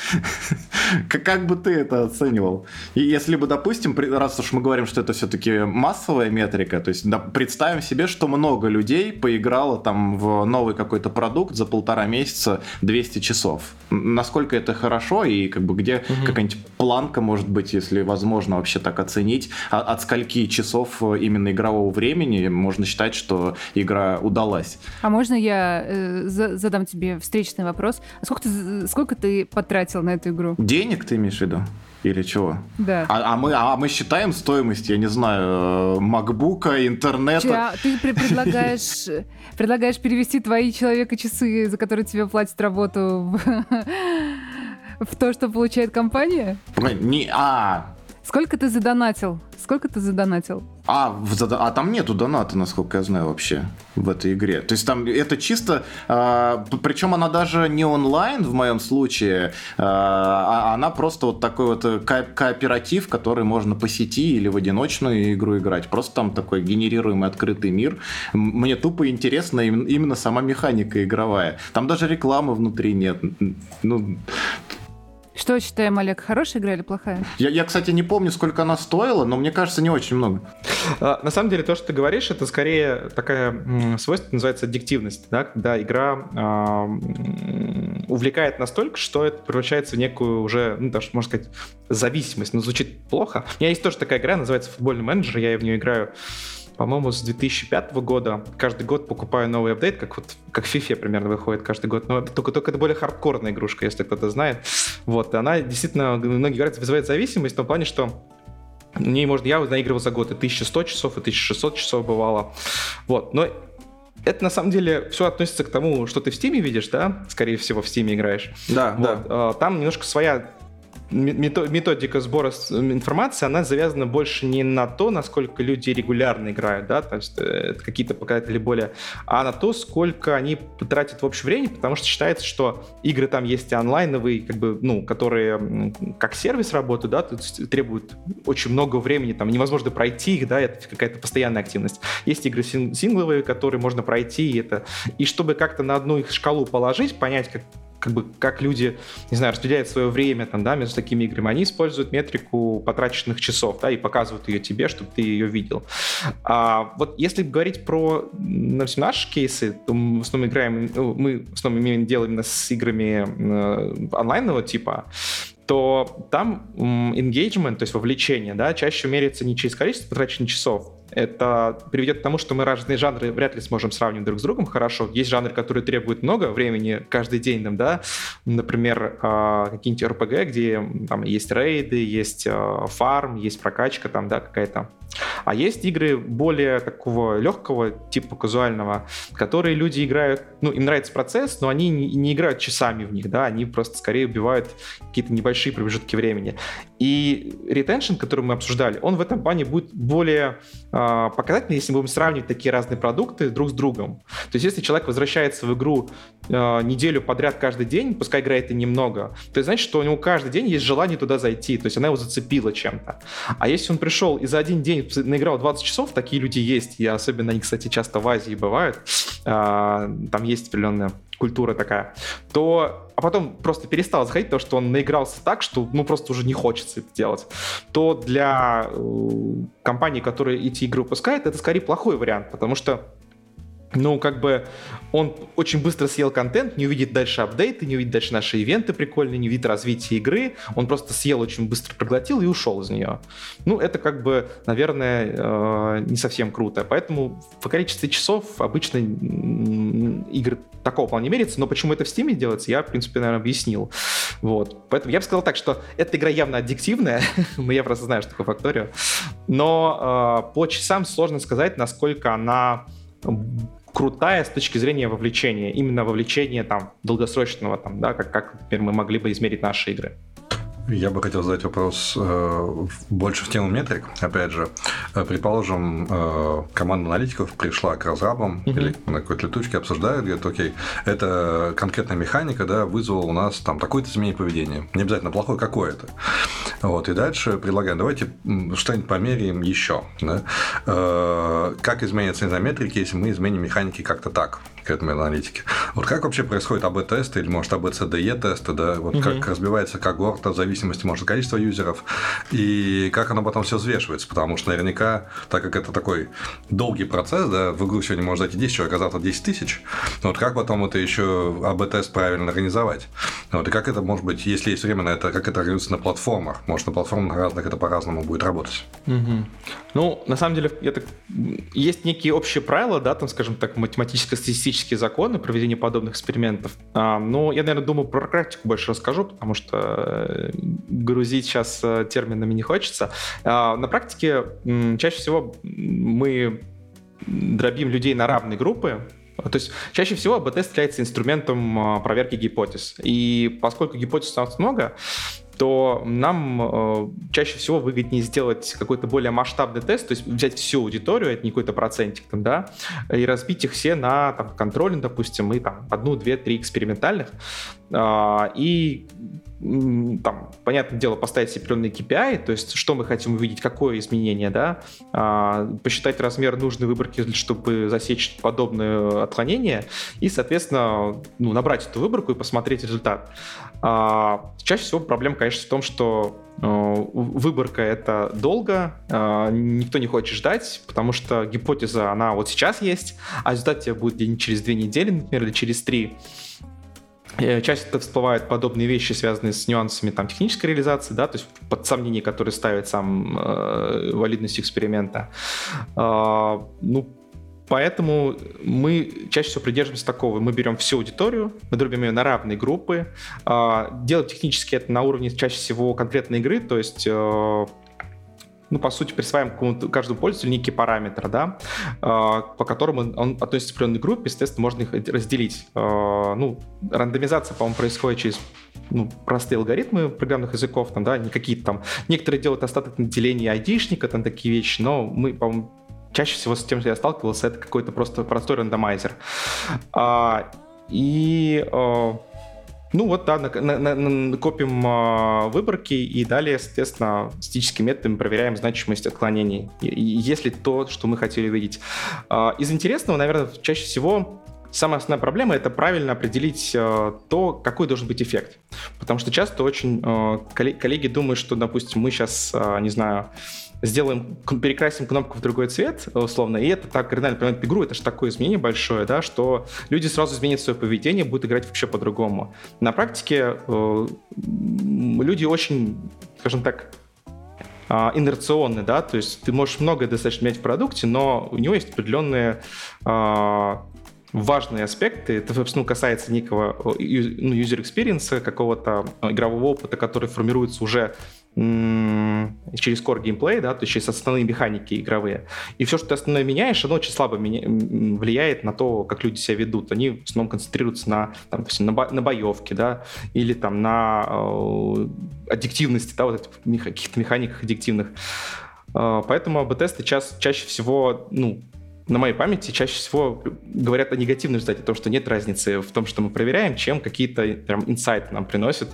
Как бы ты это оценивал? И если бы, допустим, раз уж мы говорим, что это все-таки массовая метрика, то есть да, представим себе, что много людей поиграло там в новый какой-то продукт за полтора месяца 200 часов. Насколько это хорошо и как бы где угу. какая-нибудь планка может быть, если возможно вообще так оценить, а от скольки часов именно игрового времени можно считать, что игра удалась. А можно я э, задам тебе встречный вопрос? А сколько ты, сколько ты потратил на эту игру? Денег ты имеешь в виду? Или чего? Да. А, а, мы, а мы считаем стоимость, я не знаю, макбука, интернета. Ча, ты предлагаешь, предлагаешь перевести твои человека-часы, за которые тебе платят работу, в, в то, что получает компания? Не, а, Сколько ты задонатил? Сколько ты задонатил? А, в, а там нету доната, насколько я знаю, вообще в этой игре. То есть там это чисто... А, причем она даже не онлайн в моем случае, а, а она просто вот такой вот ко кооператив, который можно по сети или в одиночную игру играть. Просто там такой генерируемый открытый мир. Мне тупо интересна именно сама механика игровая. Там даже рекламы внутри нет. Ну, что считаем, Олег, хорошая игра или плохая? Я, я, кстати, не помню, сколько она стоила, но мне кажется, не очень много. А, на самом деле, то, что ты говоришь, это скорее такая свойство, называется аддиктивность, да, когда игра а, увлекает настолько, что это превращается в некую уже, ну, даже, можно сказать, зависимость. Но звучит плохо. У меня есть тоже такая игра, называется «Футбольный менеджер», я в нее играю по-моему, с 2005 года. Каждый год покупаю новый апдейт, как вот как в FIFA примерно выходит каждый год. Но только, только это более хардкорная игрушка, если кто-то знает. Вот, она действительно, многие говорят, вызывает зависимость в том плане, что в ней можно, я наигрывал за год и 1100 часов, и 1600 часов бывало. Вот, но это на самом деле все относится к тому, что ты в Стиме видишь, да? Скорее всего, в Стиме играешь. Да, вот. да. Там немножко своя методика сбора информации, она завязана больше не на то, насколько люди регулярно играют, да, то есть э, какие-то показатели более, а на то, сколько они тратят в общем времени, потому что считается, что игры там есть и онлайновые, как бы, ну, которые как сервис работают, да, то есть требуют очень много времени, там невозможно пройти их, да, это какая-то постоянная активность. Есть игры сингловые, которые можно пройти, и это, и чтобы как-то на одну их шкалу положить, понять, как как бы как люди, не знаю, распределяют свое время там, да, между такими играми, они используют метрику потраченных часов, да, и показывают ее тебе, чтобы ты ее видел. А вот если говорить про допустим, наши кейсы, то мы в основном играем, ну, мы в основном имеем дело именно с играми э, онлайнового типа, то там engagement, то есть вовлечение, да, чаще меряется не через количество потраченных часов, это приведет к тому, что мы разные жанры вряд ли сможем сравнивать друг с другом хорошо. Есть жанры, которые требуют много времени каждый день, там, да, например, а, какие-нибудь RPG, где там есть рейды, есть а, фарм, есть прокачка, там, да, какая-то а есть игры более такого легкого типа казуального, которые люди играют, ну, им нравится процесс, но они не, не играют часами в них, да, они просто скорее убивают какие-то небольшие промежутки времени. И ретеншн, который мы обсуждали, он в этом плане будет более э, показательный, если мы будем сравнивать такие разные продукты друг с другом. То есть если человек возвращается в игру э, неделю подряд каждый день, пускай играет и немного, то значит, что у него каждый день есть желание туда зайти, то есть она его зацепила чем-то. А если он пришел и за один день наиграл 20 часов, такие люди есть, и особенно они, кстати, часто в Азии бывают, а, там есть определенная культура такая, то а потом просто перестал заходить, потому что он наигрался так, что ну просто уже не хочется это делать, то для э, компании, которая эти игры выпускает, это скорее плохой вариант, потому что ну, как бы он очень быстро съел контент, не увидит дальше апдейты, не увидит дальше наши ивенты прикольные, не увидит развития игры. Он просто съел очень быстро, проглотил и ушел из нее. Ну, это как бы, наверное, э, не совсем круто. Поэтому в количестве часов обычно игры такого плана не меряется, но почему это в Steam делается, я, в принципе, наверное, объяснил. Вот. Поэтому я бы сказал так, что эта игра явно аддиктивная, я просто знаю, что такое Факторио, но э, по часам сложно сказать, насколько она крутая с точки зрения вовлечения, именно вовлечения там долгосрочного, там, да, как, как например, мы могли бы измерить наши игры. Я бы хотел задать вопрос э, больше в тему метрик. Опять же, э, предположим, э, команда аналитиков пришла к разрабам mm-hmm. или на какой-то летучке, обсуждают, говорят, окей, это конкретная механика, да, вызвала у нас там такое-то изменение поведения. Не обязательно плохое, какое-то. Вот, и дальше предлагаем, давайте что-нибудь померяем еще. Да? Э, как изменятся метрики, если мы изменим механики как-то так? К этому аналитике. Вот как вообще происходит АБ-тесты или, может, АБ-ЦДЕ-тесты, да, вот угу. как разбивается когорта в зависимости, может, количества юзеров, и как оно потом все взвешивается, потому что наверняка, так как это такой долгий процесс, да, в игру сегодня может зайти 10 человек, а завтра 10 тысяч, вот как потом это еще АБ-тест правильно организовать? Вот, и как это, может быть, если есть время на это, как это организуется на платформах? Может, на платформах разных это по-разному будет работать? Угу. Ну, на самом деле, это... есть некие общие правила, да, там, скажем так, математическо-статистические физические законы проведения подобных экспериментов. А, но я, наверное, думаю, про практику больше расскажу, потому что э, грузить сейчас э, терминами не хочется. А, на практике чаще всего мы дробим людей на равные группы, то есть чаще всего АБ-тест является инструментом а, проверки гипотез. И поскольку гипотез у нас много, то нам э, чаще всего выгоднее сделать какой-то более масштабный тест, то есть взять всю аудиторию, это не какой-то процентик там, да, и разбить их все на там, контрольный, допустим, и там одну, две, три экспериментальных, и там, понятное дело, поставить себе определенные KPI, то есть что мы хотим увидеть, какое изменение, да, а, посчитать размер нужной выборки, чтобы засечь подобное отклонение, и, соответственно, ну, набрать эту выборку и посмотреть результат. А, чаще всего проблема, конечно, в том, что э, выборка это долго, э, никто не хочет ждать, потому что гипотеза, она вот сейчас есть, а результат тебе будет где-нибудь через две недели, например, или через три. Э, часто всплывают подобные вещи, связанные с нюансами там, технической реализации, да, то есть под сомнение, которые ставят сам э, валидность эксперимента. Э, ну, Поэтому мы чаще всего придерживаемся такого. Мы берем всю аудиторию, мы дробим ее на равные группы. А, делать технически это на уровне чаще всего конкретной игры, то есть э, ну, по сути, присваиваем каждому пользователю некий параметр, да, по которому он относится к определенной группе, естественно, можно их разделить. Ну, рандомизация, по-моему, происходит через ну, простые алгоритмы программных языков, там, да, не какие-то там... Некоторые делают остаток деления айдишника, там такие вещи, но мы, по-моему, чаще всего с тем, что я сталкивался, это какой-то просто простой рандомайзер. А, и а, ну вот, да, на, копим а, выборки и далее, соответственно, статическими методами проверяем значимость отклонений, если то, что мы хотели видеть. А, из интересного, наверное, чаще всего самая основная проблема — это правильно определить э, то, какой должен быть эффект. Потому что часто очень э, коллеги думают, что, допустим, мы сейчас, э, не знаю, сделаем, перекрасим кнопку в другой цвет, условно, и это так кардинально поменяет игру, это же такое изменение большое, да, что люди сразу изменят свое поведение, будут играть вообще по-другому. На практике э, люди очень, скажем так, э, инерционны, да, то есть ты можешь многое достаточно менять в продукте, но у него есть определенные э, важные аспекты. Это, собственно, касается некого ну, user experience, какого-то игрового опыта, который формируется уже через core геймплей, да, то есть через основные механики игровые. И все, что ты основное меняешь, оно очень слабо меня... влияет на то, как люди себя ведут. Они в основном концентрируются на, там, допустим, на, бо... на боевке, да, или там на э, аддиктивности, да, вот этих каких-то механиках аддиктивных. Э, поэтому АБ-тесты ча... чаще всего, ну, на моей памяти чаще всего говорят о негативном результате, о том, что нет разницы в том, что мы проверяем, чем какие-то прям инсайты нам приносят.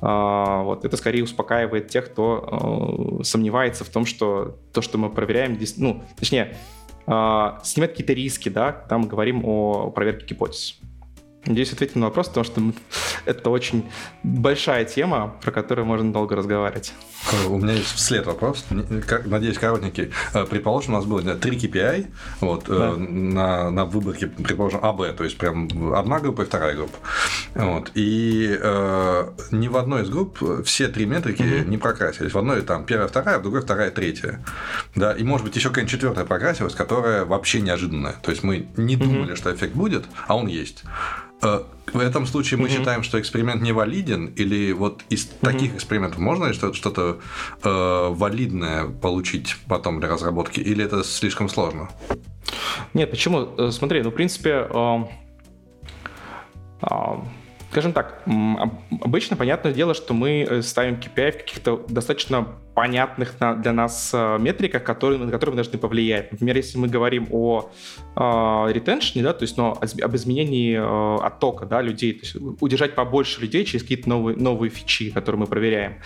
А, вот. Это скорее успокаивает тех, кто э, сомневается в том, что то, что мы проверяем, ну, точнее, а, снимает какие-то риски, да, там говорим о проверке гипотез. Надеюсь, ответил на вопрос, потому что это очень большая тема, про которую можно долго разговаривать. Э, у меня есть вслед вопрос, надеюсь, коротенький. Э, предположим, у нас было три KPI вот, э, да. на, на выборке, предположим, АБ, то есть прям одна группа и вторая группа. Вот. И э, ни в одной из групп все три метрики угу. не прокрасились. В одной там первая, вторая, в другой вторая, третья. Да, и может быть еще какая-нибудь четвертая прокрасилась, которая вообще неожиданная. То есть мы не думали, угу. что эффект будет, а он есть. Э, в этом случае мы mm считаем, что эксперимент не валиден, или вот из mm таких экспериментов можно что-то э, валидное получить потом для разработки, или это слишком сложно? Нет, почему? Э, смотри, ну, в принципе, э, э, скажем так, обычно понятное дело, что мы э, ставим KPI в каких-то достаточно понятных для нас э, метриках, которые, на которые мы должны повлиять. Например, если мы говорим о э, ретеншне, да, то есть ну, об изменении э, оттока да, людей, то есть удержать побольше людей через какие-то новые, новые фичи, которые мы проверяем,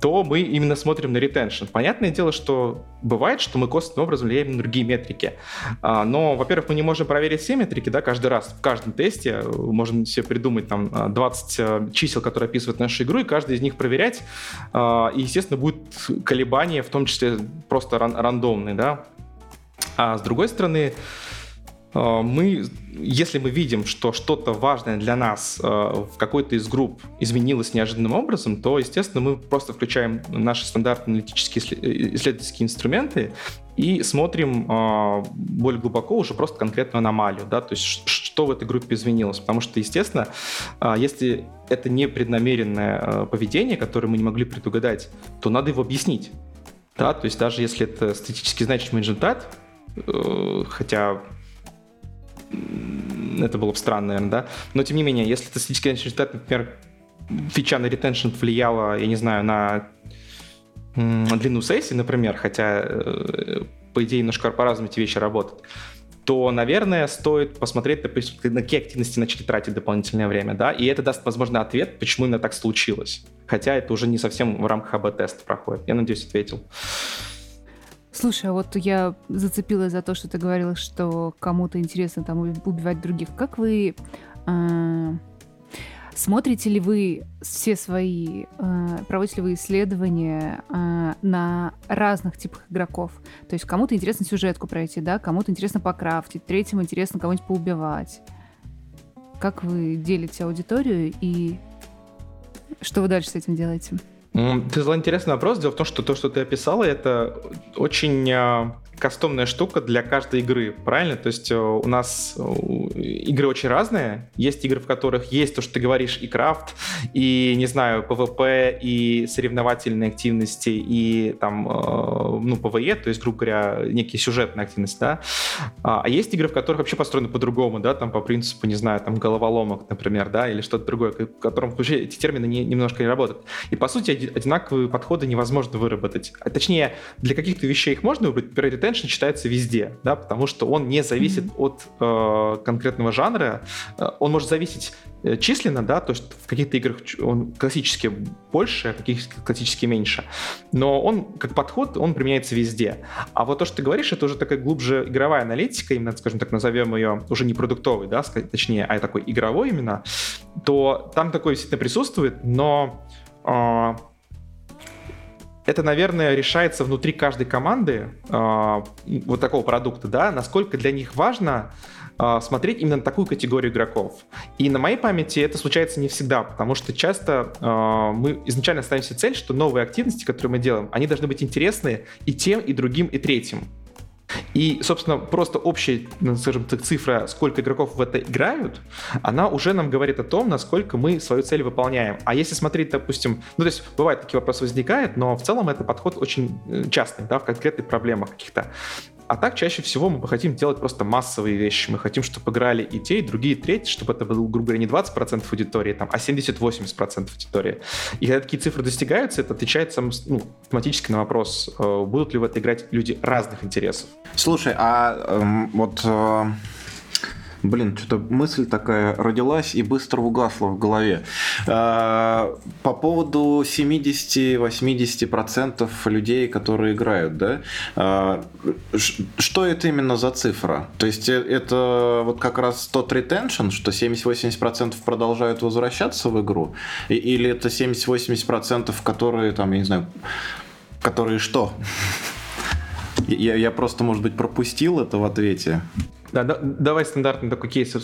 то мы именно смотрим на ретеншн. Понятное дело, что бывает, что мы косвенным образом влияем на другие метрики. А, но, во-первых, мы не можем проверить все метрики да, каждый раз. В каждом тесте можем себе придумать там 20 чисел, которые описывают нашу игру, и каждый из них проверять. А, и, естественно, будет колебания, в том числе просто ран рандомные, да. А с другой стороны, э, мы, если мы видим, что что-то важное для нас э, в какой-то из групп изменилось неожиданным образом, то, естественно, мы просто включаем наши стандартные аналитические э, исследовательские инструменты и смотрим более глубоко уже просто конкретную аномалию, да, то есть что в этой группе изменилось. Потому что, естественно, если это не преднамеренное поведение, которое мы не могли предугадать, то надо его объяснить. Да, то есть даже если это статически значимый результат, хотя это было бы странно, наверное, да. Но тем не менее, если это статический результат, например, фича на ретеншн влияла, я не знаю, на длину сессии, например, хотя, э, по идее, немножко по-разному эти вещи работают, то, наверное, стоит посмотреть, допустим, на какие активности начали тратить дополнительное время, да, и это даст, возможно, ответ, почему именно так случилось. Хотя это уже не совсем в рамках АБ-теста проходит. Я надеюсь, ответил. Слушай, а вот я зацепилась за то, что ты говорила, что кому-то интересно там убивать других. Как вы... Э, смотрите ли вы все свои... Э, проводите ли вы исследования э, на разных типах игроков? То есть кому-то интересно сюжетку пройти, да? Кому-то интересно покрафтить, третьему интересно кого-нибудь поубивать. Как вы делите аудиторию и что вы дальше с этим делаете? Ты задала интересный вопрос. Дело в том, что то, что ты описала, это очень а, кастомная штука для каждой игры, правильно? То есть э, у нас э, игры очень разные. Есть игры, в которых есть то, что ты говоришь, и крафт, и, не знаю, PvP, и соревновательные активности, и там, ну, PvE, то есть, грубо говоря, некие сюжетные активности, да. А, а есть игры, в которых вообще построены по-другому, да, там по принципу, не знаю, там головоломок, например, да, или что-то другое, в котором вообще эти термины не, немножко не работают. И, по сути, одинаковые подходы невозможно выработать. А, точнее, для каких-то вещей их можно выбрать, Attention считается везде, да, потому что он не зависит mm-hmm. от э, конкретного жанра, э, он может зависеть Э, численно, да, то есть в каких-то играх он классически больше, а в каких-то классически меньше. Но он, как подход, он применяется везде. А вот то, что ты говоришь, это уже такая глубже игровая аналитика, именно, скажем так, назовем ее уже не продуктовой, да, точнее, а такой игровой именно, то там такое действительно присутствует, но э, это, наверное, решается внутри каждой команды э, вот такого продукта, да, насколько для них важно а, смотреть именно на такую категорию игроков. И на моей памяти это случается не всегда, потому что часто э, мы изначально ставим себе цель, что новые активности, которые мы делаем, они должны быть интересны и тем, и другим, и третьим. И, собственно, просто общая, ну, скажем так, цифра, сколько игроков в это играют, она уже нам говорит о том, насколько мы свою цель выполняем. А если смотреть, допустим, ну, то есть бывают такие вопросы возникают, но в целом это подход очень э, частный, да, в конкретных проблемах каких-то. А так чаще всего мы хотим делать просто массовые вещи. Мы хотим, чтобы играли и те, и другие, и третьи, чтобы это был, грубо говоря, не 20% аудитории, там, а 70-80% аудитории. И когда такие цифры достигаются, это отвечает сам, ну, автоматически на вопрос, э, будут ли в это играть люди разных интересов. Слушай, а э, вот... Э Блин, что-то мысль такая родилась и быстро угасла в голове. А, по поводу 70-80% людей, которые играют, да? А, что это именно за цифра? То есть э, это вот как раз тот ретеншн, что 70-80% продолжают возвращаться в игру? Или это 70-80%, которые там, я не знаю, которые что? Я, я просто, может быть, пропустил это в ответе. Да, да, давай стандартный такой кейс э,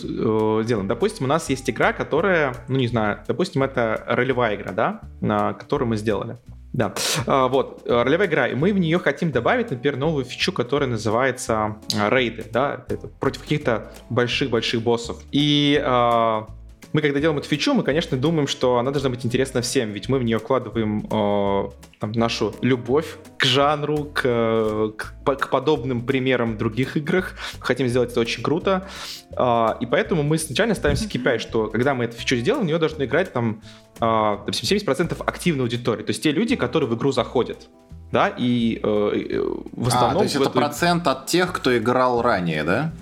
сделаем. Допустим, у нас есть игра, которая, ну не знаю, допустим, это ролевая игра, да, на которую мы сделали. Да, а, вот, ролевая игра, и мы в нее хотим добавить, например, новую фичу, которая называется а, рейды, да, это против каких-то больших-больших боссов. И а, мы, когда делаем эту фичу, мы, конечно, думаем, что она должна быть интересна всем, ведь мы в нее вкладываем э, там, нашу любовь к жанру, к, к, к подобным примерам в других играх. Хотим сделать это очень круто. Э, и поэтому мы изначально ставим себе KPI, что когда мы эту фичу сделаем, в нее должны играть там, э, допустим, 70% активной аудитории. То есть те люди, которые в игру заходят да, и э, в основном... А, то есть это эту... процент от тех, кто играл ранее, да?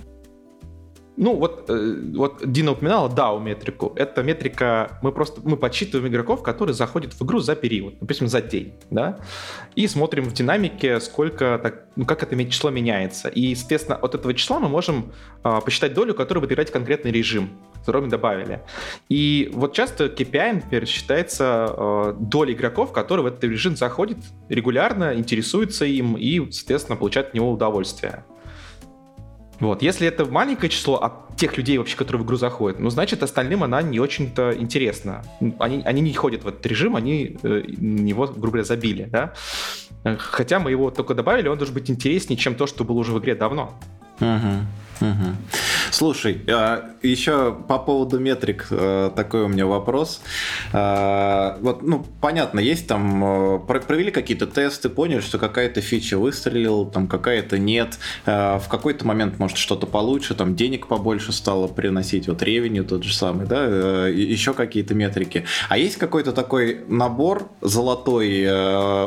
Ну, вот, э, вот Дина упоминала DAO метрику. Это метрика, мы просто мы подсчитываем игроков, которые заходят в игру за период, допустим, за день, да, и смотрим в динамике, сколько, так, ну, как это число меняется. И, соответственно, от этого числа мы можем э, посчитать долю, которую будет играть конкретный режим, который мы добавили. И вот часто KPI, например, считается э, долей игроков, которые в этот режим заходят регулярно, интересуются им и, соответственно, получают от него удовольствие. Вот. Если это маленькое число от тех людей, вообще, которые в игру заходят, ну, значит, остальным она не очень-то интересна. Они, они не ходят в этот режим, они э, него, грубо говоря, забили, да? Хотя мы его только добавили, он должен быть интереснее, чем то, что было уже в игре давно. Угу, угу. Слушай, а, еще по поводу метрик э, такой у меня вопрос. А, вот, ну, понятно, есть там, провели какие-то тесты, поняли, что какая-то фича выстрелила, там какая-то нет. А, в какой-то момент, может, что-то получше, там денег побольше стало приносить, вот ревеню тот же самый, да, еще какие-то метрики. А есть какой-то такой набор золотой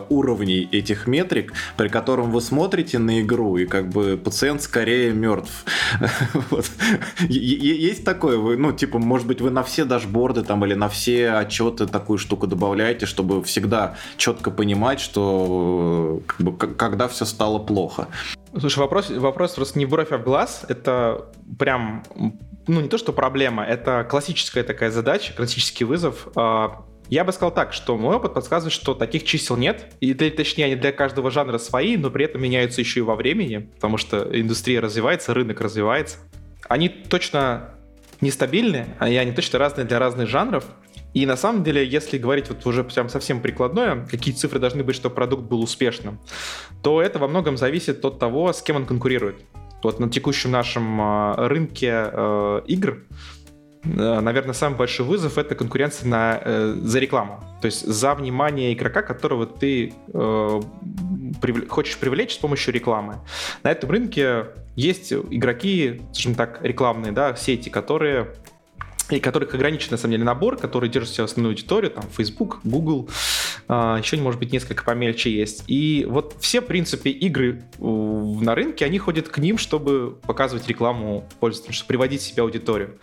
уровней этих метрик, при котором вы смотрите на игру, и как бы пациент скорее мертв. вот. Есть такое, вы, ну, типа, может быть, вы на все дашборды там или на все отчеты такую штуку добавляете, чтобы всегда четко понимать, что как бы, когда все стало плохо. Слушай, вопрос, вопрос просто не в бровь, а в глаз. Это прям, ну, не то, что проблема, это классическая такая задача, классический вызов. А, я бы сказал так, что мой опыт подсказывает, что таких чисел нет, и точнее они для каждого жанра свои, но при этом меняются еще и во времени, потому что индустрия развивается, рынок развивается. Они точно нестабильны, и они точно разные для разных жанров. И на самом деле, если говорить вот уже прям совсем прикладное, какие цифры должны быть, чтобы продукт был успешным, то это во многом зависит от того, с кем он конкурирует. Вот на текущем нашем э, рынке э, игр наверное, самый большой вызов это конкуренция на, э, за рекламу. То есть за внимание игрока, которого ты э, прив... хочешь привлечь с помощью рекламы. На этом рынке есть игроки, скажем так, рекламные, да, сети, которые и которых ограничен, на самом деле, набор, который держит себе основную аудиторию, там, Facebook, Google, а, еще, может быть, несколько помельче есть. И вот все, в принципе, игры на рынке, они ходят к ним, чтобы показывать рекламу пользователям, чтобы приводить себе аудиторию.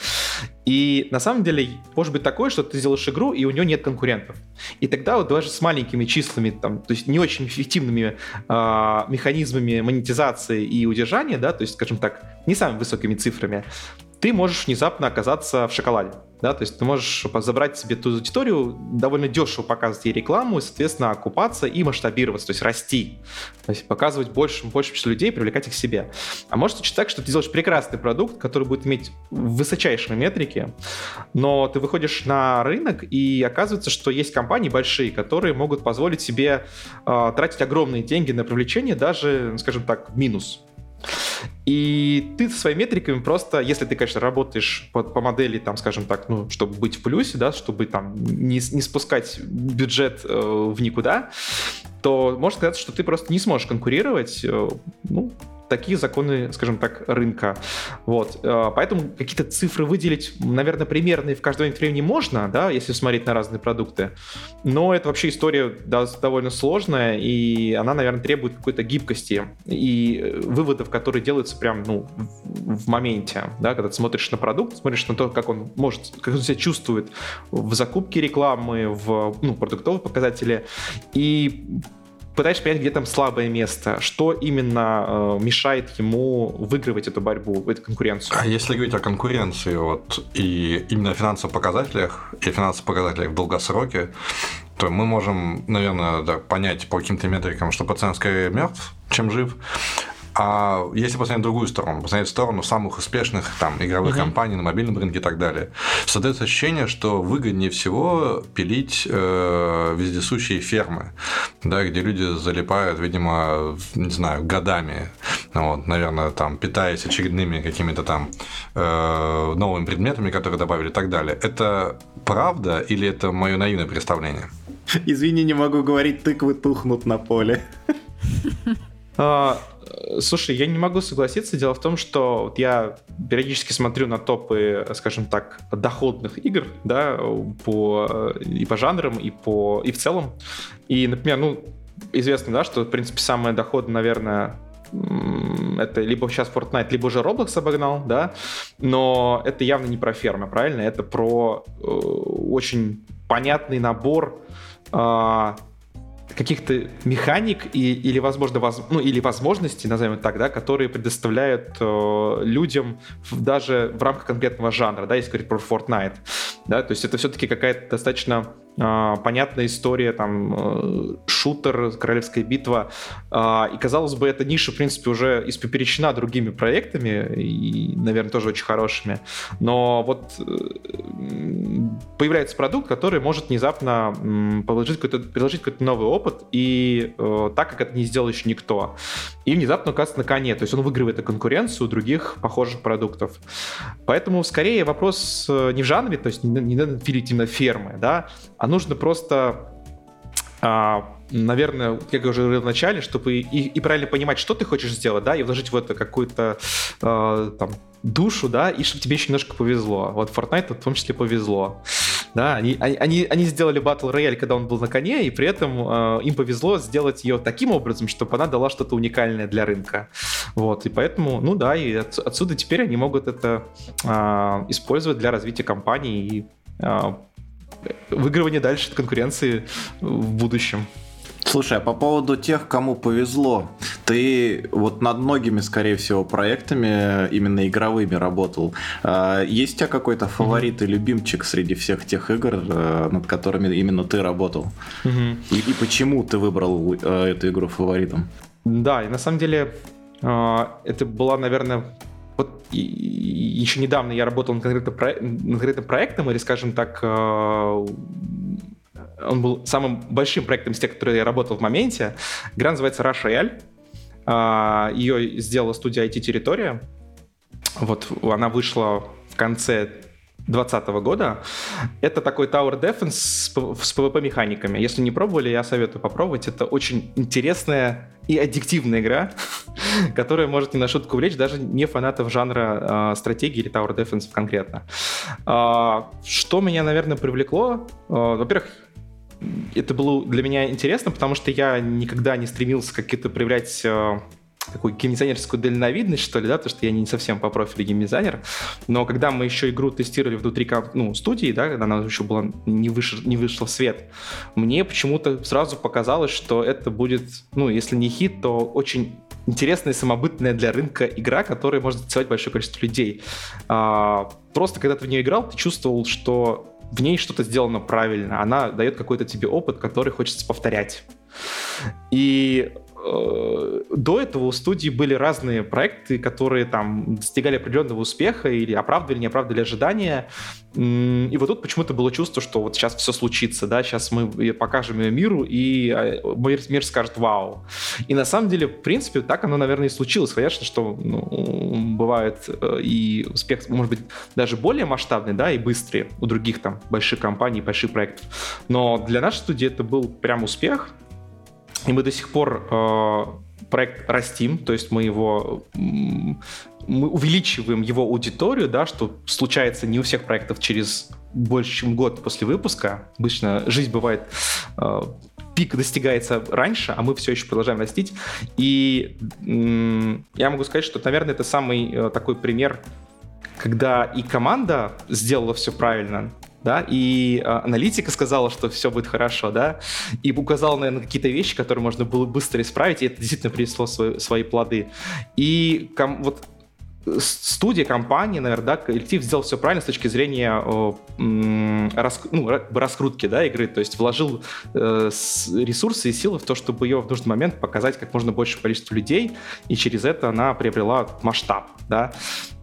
И на самом деле может быть такое, что ты сделаешь игру, и у нее нет конкурентов. И тогда вот даже с маленькими числами, там, то есть не очень эффективными э, механизмами монетизации и удержания, да, то есть, скажем так, не самыми высокими цифрами, ты можешь внезапно оказаться в шоколаде. Да, то есть ты можешь забрать себе ту аудиторию, довольно дешево показывать ей рекламу, и, соответственно, окупаться и масштабироваться, то есть расти. То есть показывать больше, больше людей, привлекать их к себе. А может случиться так, что ты делаешь прекрасный продукт, который будет иметь высочайшие метрики, но ты выходишь на рынок, и оказывается, что есть компании большие, которые могут позволить себе э, тратить огромные деньги на привлечение даже, скажем так, в минус. И ты со своими метриками просто, если ты, конечно, работаешь по, по модели, там, скажем так, ну, чтобы быть в плюсе, да, чтобы там не, не спускать бюджет э, в никуда, то можно сказать, что ты просто не сможешь конкурировать, э, ну, такие законы, скажем так, рынка. Вот. Э, поэтому какие-то цифры выделить, наверное, примерные в каждом времени можно, да, если смотреть на разные продукты. Но это вообще история довольно сложная, и она, наверное, требует какой-то гибкости и э, выводов, которые делаются прям, ну, в моменте, да, когда ты смотришь на продукт, смотришь на то, как он может, как он себя чувствует в закупке рекламы, в, ну, продуктовые показатели, и пытаешься понять, где там слабое место, что именно э, мешает ему выигрывать эту борьбу, эту конкуренцию. А если говорить о конкуренции, вот, и именно о финансовых показателях, и финансовых показателях в долгосроке, то мы можем, наверное, да, понять по каким-то метрикам, что пациент скорее мертв, чем жив. А если посмотреть другую сторону, посмотреть сторону самых успешных там игровых uh-huh. компаний на мобильном рынке и так далее, создается ощущение, что выгоднее всего пилить э, вездесущие фермы, да, где люди залипают, видимо, не знаю, годами, вот, наверное, там питаясь очередными какими-то там э, новыми предметами, которые добавили и так далее. Это правда или это мое наивное представление? Извини, не могу говорить, тыквы тухнут на поле. А, Слушай, я не могу согласиться. Дело в том, что вот я периодически смотрю на топы, скажем так, доходных игр, да, по, и по жанрам, и, по, и в целом. И, например, ну, известно, да, что, в принципе, самое доходное, наверное, это либо сейчас Fortnite, либо уже Roblox обогнал, да, но это явно не про фермы, правильно? Это про э, очень понятный набор э, каких-то механик и, или, возможно, воз, ну, или возможностей, назовем это так, да, которые предоставляют э, людям в, даже в рамках конкретного жанра, да, если говорить про Fortnite. Да, то есть это все-таки какая-то достаточно понятная история, там, э, шутер, королевская битва. А, и, казалось бы, эта ниша, в принципе, уже испоперечена другими проектами, и, наверное, тоже очень хорошими. Но вот э, появляется продукт, который может внезапно предложить какой-то, предложить какой-то новый опыт, и э, так, как это не сделал еще никто. И внезапно оказывается на коне, то есть он выигрывает конкуренцию других похожих продуктов. Поэтому, скорее, вопрос не в жанре, то есть не надо филить именно фермы, да, а нужно просто а, наверное, как я уже говорил в начале, чтобы и, и правильно понимать, что ты хочешь сделать, да, и вложить в это какую-то э, там душу, да, и чтобы тебе еще немножко повезло. Вот Fortnite в том числе повезло. Да, они, они, они сделали Battle Royale, когда он был на коне, и при этом э, им повезло сделать ее таким образом, чтобы она дала что-то уникальное для рынка. Вот, и поэтому, ну да, и от, отсюда теперь они могут это э, использовать для развития компании и э, выигрывание дальше от конкуренции в будущем. Слушай, а по поводу тех, кому повезло, ты вот над многими, скорее всего, проектами именно игровыми работал. А, есть у тебя какой-то фаворит и любимчик среди всех тех игр, э, над которыми именно ты работал? И, и почему ты выбрал э, эту игру фаворитом? Да, и на самом деле э, это была, наверное, вот и, и еще недавно я работал над конкретным, про, над конкретным проектом, или, скажем так, э, он был самым большим проектом из тех, которые я работал в моменте. Игра называется Rush Royale. Э, ее сделала студия IT Территория. Вот она вышла в конце 2020 года. Это такой Tower Defense с, PvP-механиками. Если не пробовали, я советую попробовать. Это очень интересная и аддиктивная игра, которая может не на шутку влечь даже не фанатов жанра э, стратегии или Tower Defense конкретно. Э, что меня, наверное, привлекло? Э, во-первых, это было для меня интересно, потому что я никогда не стремился какие-то проявлять э, такую геймдизайнерскую дальновидность, что ли, да, потому что я не совсем по профилю геймдизайнер, но когда мы еще игру тестировали внутри ну, студии, да, когда она еще была не, выш... не вышла в свет, мне почему-то сразу показалось, что это будет, ну, если не хит, то очень интересная самобытная для рынка игра, которая может заинтересовать большое количество людей. А, просто когда ты в нее играл, ты чувствовал, что в ней что-то сделано правильно, она дает какой-то тебе опыт, который хочется повторять. И до этого у студии были разные проекты, которые там достигали определенного успеха или оправдывали, не оправдывали ожидания. И вот тут почему-то было чувство, что вот сейчас все случится, да, сейчас мы покажем ее миру, и а, мир, мир скажет «Вау». И на самом деле, в принципе, так оно, наверное, и случилось. Конечно, что ну, бывает э, и успех, может быть, даже более масштабный, да, и быстрый у других там больших компаний, больших проектов. Но для нашей студии это был прям успех, и мы до сих пор э, проект растим, то есть мы его мы увеличиваем его аудиторию, да, что случается не у всех проектов через больше, чем год после выпуска. Обычно жизнь бывает э, пик достигается раньше, а мы все еще продолжаем растить. И я могу сказать, что, наверное, это самый э, такой пример, когда и команда сделала все правильно, да, и э, аналитика сказала, что все будет хорошо, да, и указала, наверное, какие-то вещи, которые можно было быстро исправить, и это действительно принесло свои, свои плоды. И ком, вот студия, компания, наверное, да, коллектив сделал все правильно с точки зрения э, рас, ну, раскрутки да, игры, то есть вложил э, ресурсы и силы в то, чтобы ее в нужный момент показать как можно большее количество людей, и через это она приобрела масштаб, да.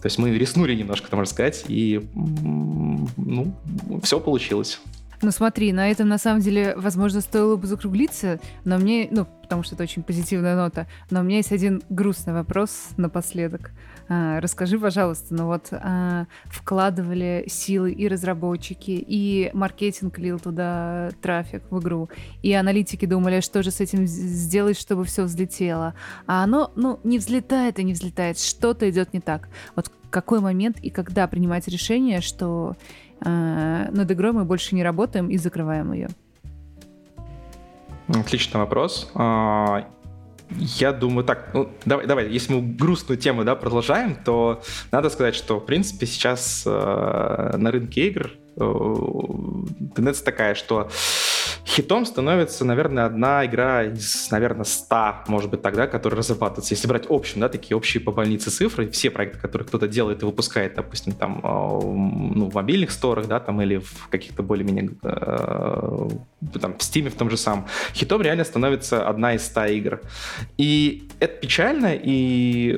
То есть мы риснули немножко, можно сказать, и ну, все получилось. Ну смотри, на этом на самом деле, возможно, стоило бы закруглиться, но мне, ну, потому что это очень позитивная нота, но у меня есть один грустный вопрос напоследок. А, расскажи, пожалуйста, ну вот а, вкладывали силы и разработчики, и маркетинг лил туда трафик в игру, и аналитики думали, что же с этим сделать, чтобы все взлетело. А оно, ну, не взлетает и не взлетает, что-то идет не так. Вот какой момент и когда принимать решение, что э, над игрой мы больше не работаем и закрываем ее? Отличный вопрос. Я думаю, так, ну, давай, давай, если мы грустную тему, да, продолжаем, то надо сказать, что, в принципе, сейчас э, на рынке игр э, тенденция такая, что Хитом становится, наверное, одна игра из, наверное, 100, может быть, тогда, которая разрабатывается. Если брать общем, да, такие общие по больнице цифры, все проекты, которые кто-то делает и выпускает, допустим, там, а, ну, в мобильных сторах, да, там, или в каких-то более-менее, э, там, в Steam в том же самом, хитом реально становится одна из 100 игр. И это печально, и,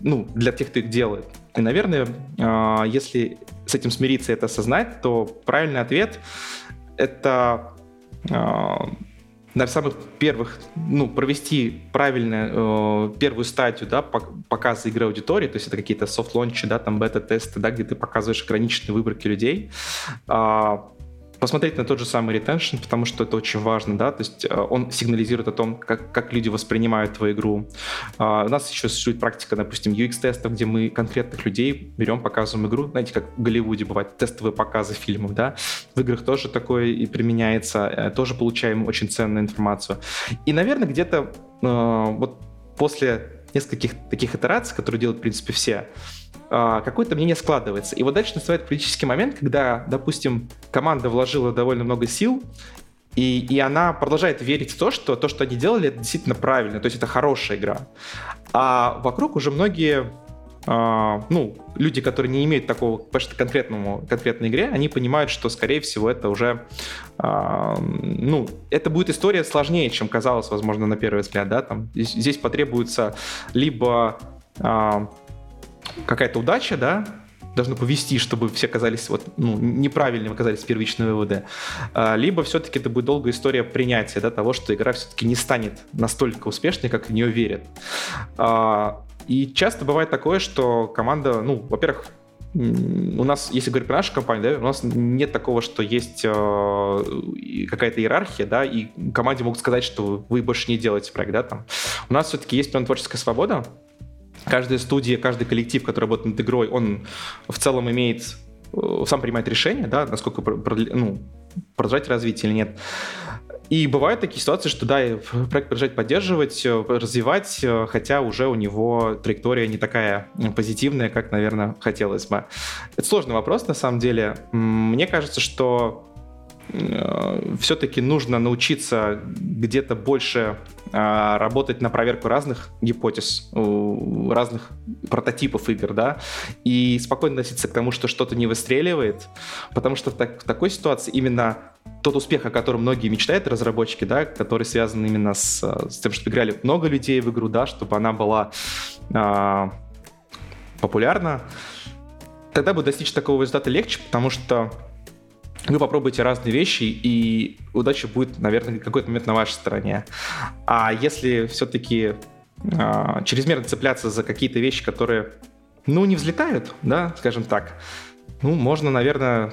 ну, для тех, кто их делает. И, наверное, э, если с этим смириться и это осознать, то правильный ответ — это на самых первых, ну, провести правильно э, первую стадию, да, показа игры аудитории, то есть это какие-то софт-лончи, да, там бета-тесты, да, где ты показываешь ограниченные выборки людей, э, посмотреть на тот же самый ретеншн, потому что это очень важно, да, то есть э, он сигнализирует о том, как, как люди воспринимают твою игру. А, у нас еще существует практика, допустим, UX-тестов, где мы конкретных людей берем, показываем игру, знаете, как в Голливуде бывают тестовые показы фильмов, да, в играх тоже такое и применяется, э, тоже получаем очень ценную информацию. И, наверное, где-то э, вот после нескольких таких итераций, которые делают, в принципе, все, какое-то мнение складывается. И вот дальше наступает политический момент, когда, допустим, команда вложила довольно много сил, и, и она продолжает верить в то, что то, что они делали, это действительно правильно, то есть это хорошая игра. А вокруг уже многие Uh, ну, люди, которые не имеют такого почти конкретному, конкретной игре, они понимают, что, скорее всего, это уже, uh, ну, это будет история сложнее, чем казалось, возможно, на первый взгляд, да, там, здесь, здесь потребуется либо uh, какая-то удача, да, должно повести, чтобы все оказались вот, ну, неправильными оказались первичные выводы. А, либо все-таки это будет долгая история принятия да, того, что игра все-таки не станет настолько успешной, как в нее верят. А, и часто бывает такое, что команда, ну, во-первых, у нас, если говорить про нашу компанию, да, у нас нет такого, что есть э, какая-то иерархия, да, и команде могут сказать, что вы больше не делаете проект, да, там. У нас все-таки есть прям творческая свобода, каждая студия, каждый коллектив, который работает над игрой, он в целом имеет, э, сам принимает решение, да, насколько ну, продолжать развитие или нет. И бывают такие ситуации, что да, проект продолжать поддерживать, э, развивать, э, хотя уже у него траектория не такая позитивная, как, наверное, хотелось бы. Это сложный вопрос, на самом деле. Мне кажется, что все-таки нужно научиться где-то больше а, работать на проверку разных гипотез, разных прототипов игр, да, и спокойно относиться к тому, что что-то не выстреливает, потому что в, так, в такой ситуации именно тот успех, о котором многие мечтают разработчики, да, который связан именно с, с тем, что играли много людей в игру, да, чтобы она была а, популярна, тогда будет достичь такого результата легче, потому что вы попробуете разные вещи, и удача будет, наверное, какой-то момент на вашей стороне. А если все-таки э, чрезмерно цепляться за какие-то вещи, которые, ну, не взлетают, да, скажем так, ну, можно, наверное,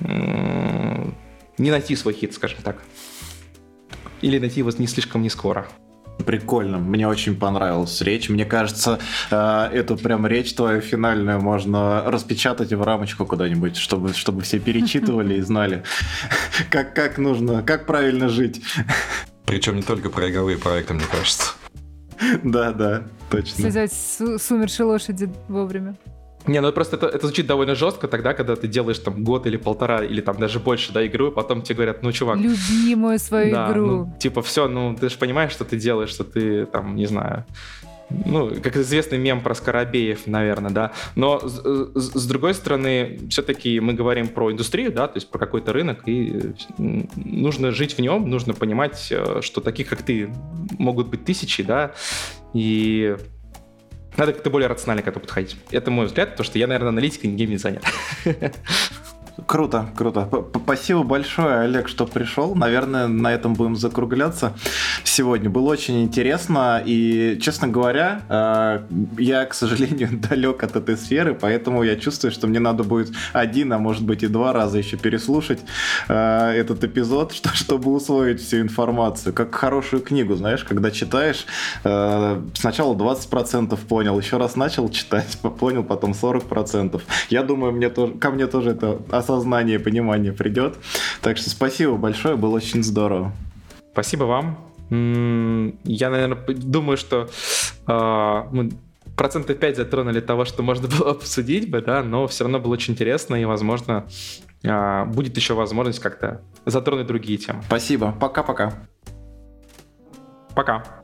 э, не найти свой хит, скажем так. Или найти его не слишком не скоро. Прикольно, мне очень понравилась речь. Мне кажется, э, эту прям речь твою финальную можно распечатать в рамочку куда-нибудь, чтобы, чтобы все перечитывали и знали, как, как нужно, как правильно жить. Причем не только про игровые проекты, мне кажется. Да, да, точно. Связать с умершей лошади вовремя. Не, ну просто это, это звучит довольно жестко тогда, когда ты делаешь там год или полтора, или там даже больше, да, игру, и потом тебе говорят, ну, чувак... Любимую свою да, игру. Ну, типа, все, ну, ты же понимаешь, что ты делаешь, что ты там, не знаю, ну, как известный мем про Скоробеев, наверное, да. Но с, с, другой стороны, все-таки мы говорим про индустрию, да, то есть про какой-то рынок, и нужно жить в нем, нужно понимать, э, что таких, как ты, могут быть тысячи, да, и надо как-то более рационально к этому подходить. Это мой взгляд, потому что я, наверное, аналитикой, не занят. Круто, круто. Спасибо большое, Олег, что пришел. Наверное, на этом будем закругляться сегодня. Было очень интересно. И, честно говоря, э, я, к сожалению, далек от этой сферы, поэтому я чувствую, что мне надо будет один, а может быть и два раза еще переслушать э, этот эпизод, чтобы усвоить всю информацию. Как хорошую книгу, знаешь, когда читаешь, э, сначала 20% понял, еще раз начал читать, понял, потом 40%. Я думаю, мне тоже, ко мне тоже это осознание, понимание придет. Так что спасибо большое, было очень здорово. Спасибо вам. Я, наверное, думаю, что э, мы процентов 5 затронули того, что можно было обсудить бы, да, но все равно было очень интересно, и, возможно, э, будет еще возможность как-то затронуть другие темы. Спасибо. Пока-пока. Пока. -пока. Пока.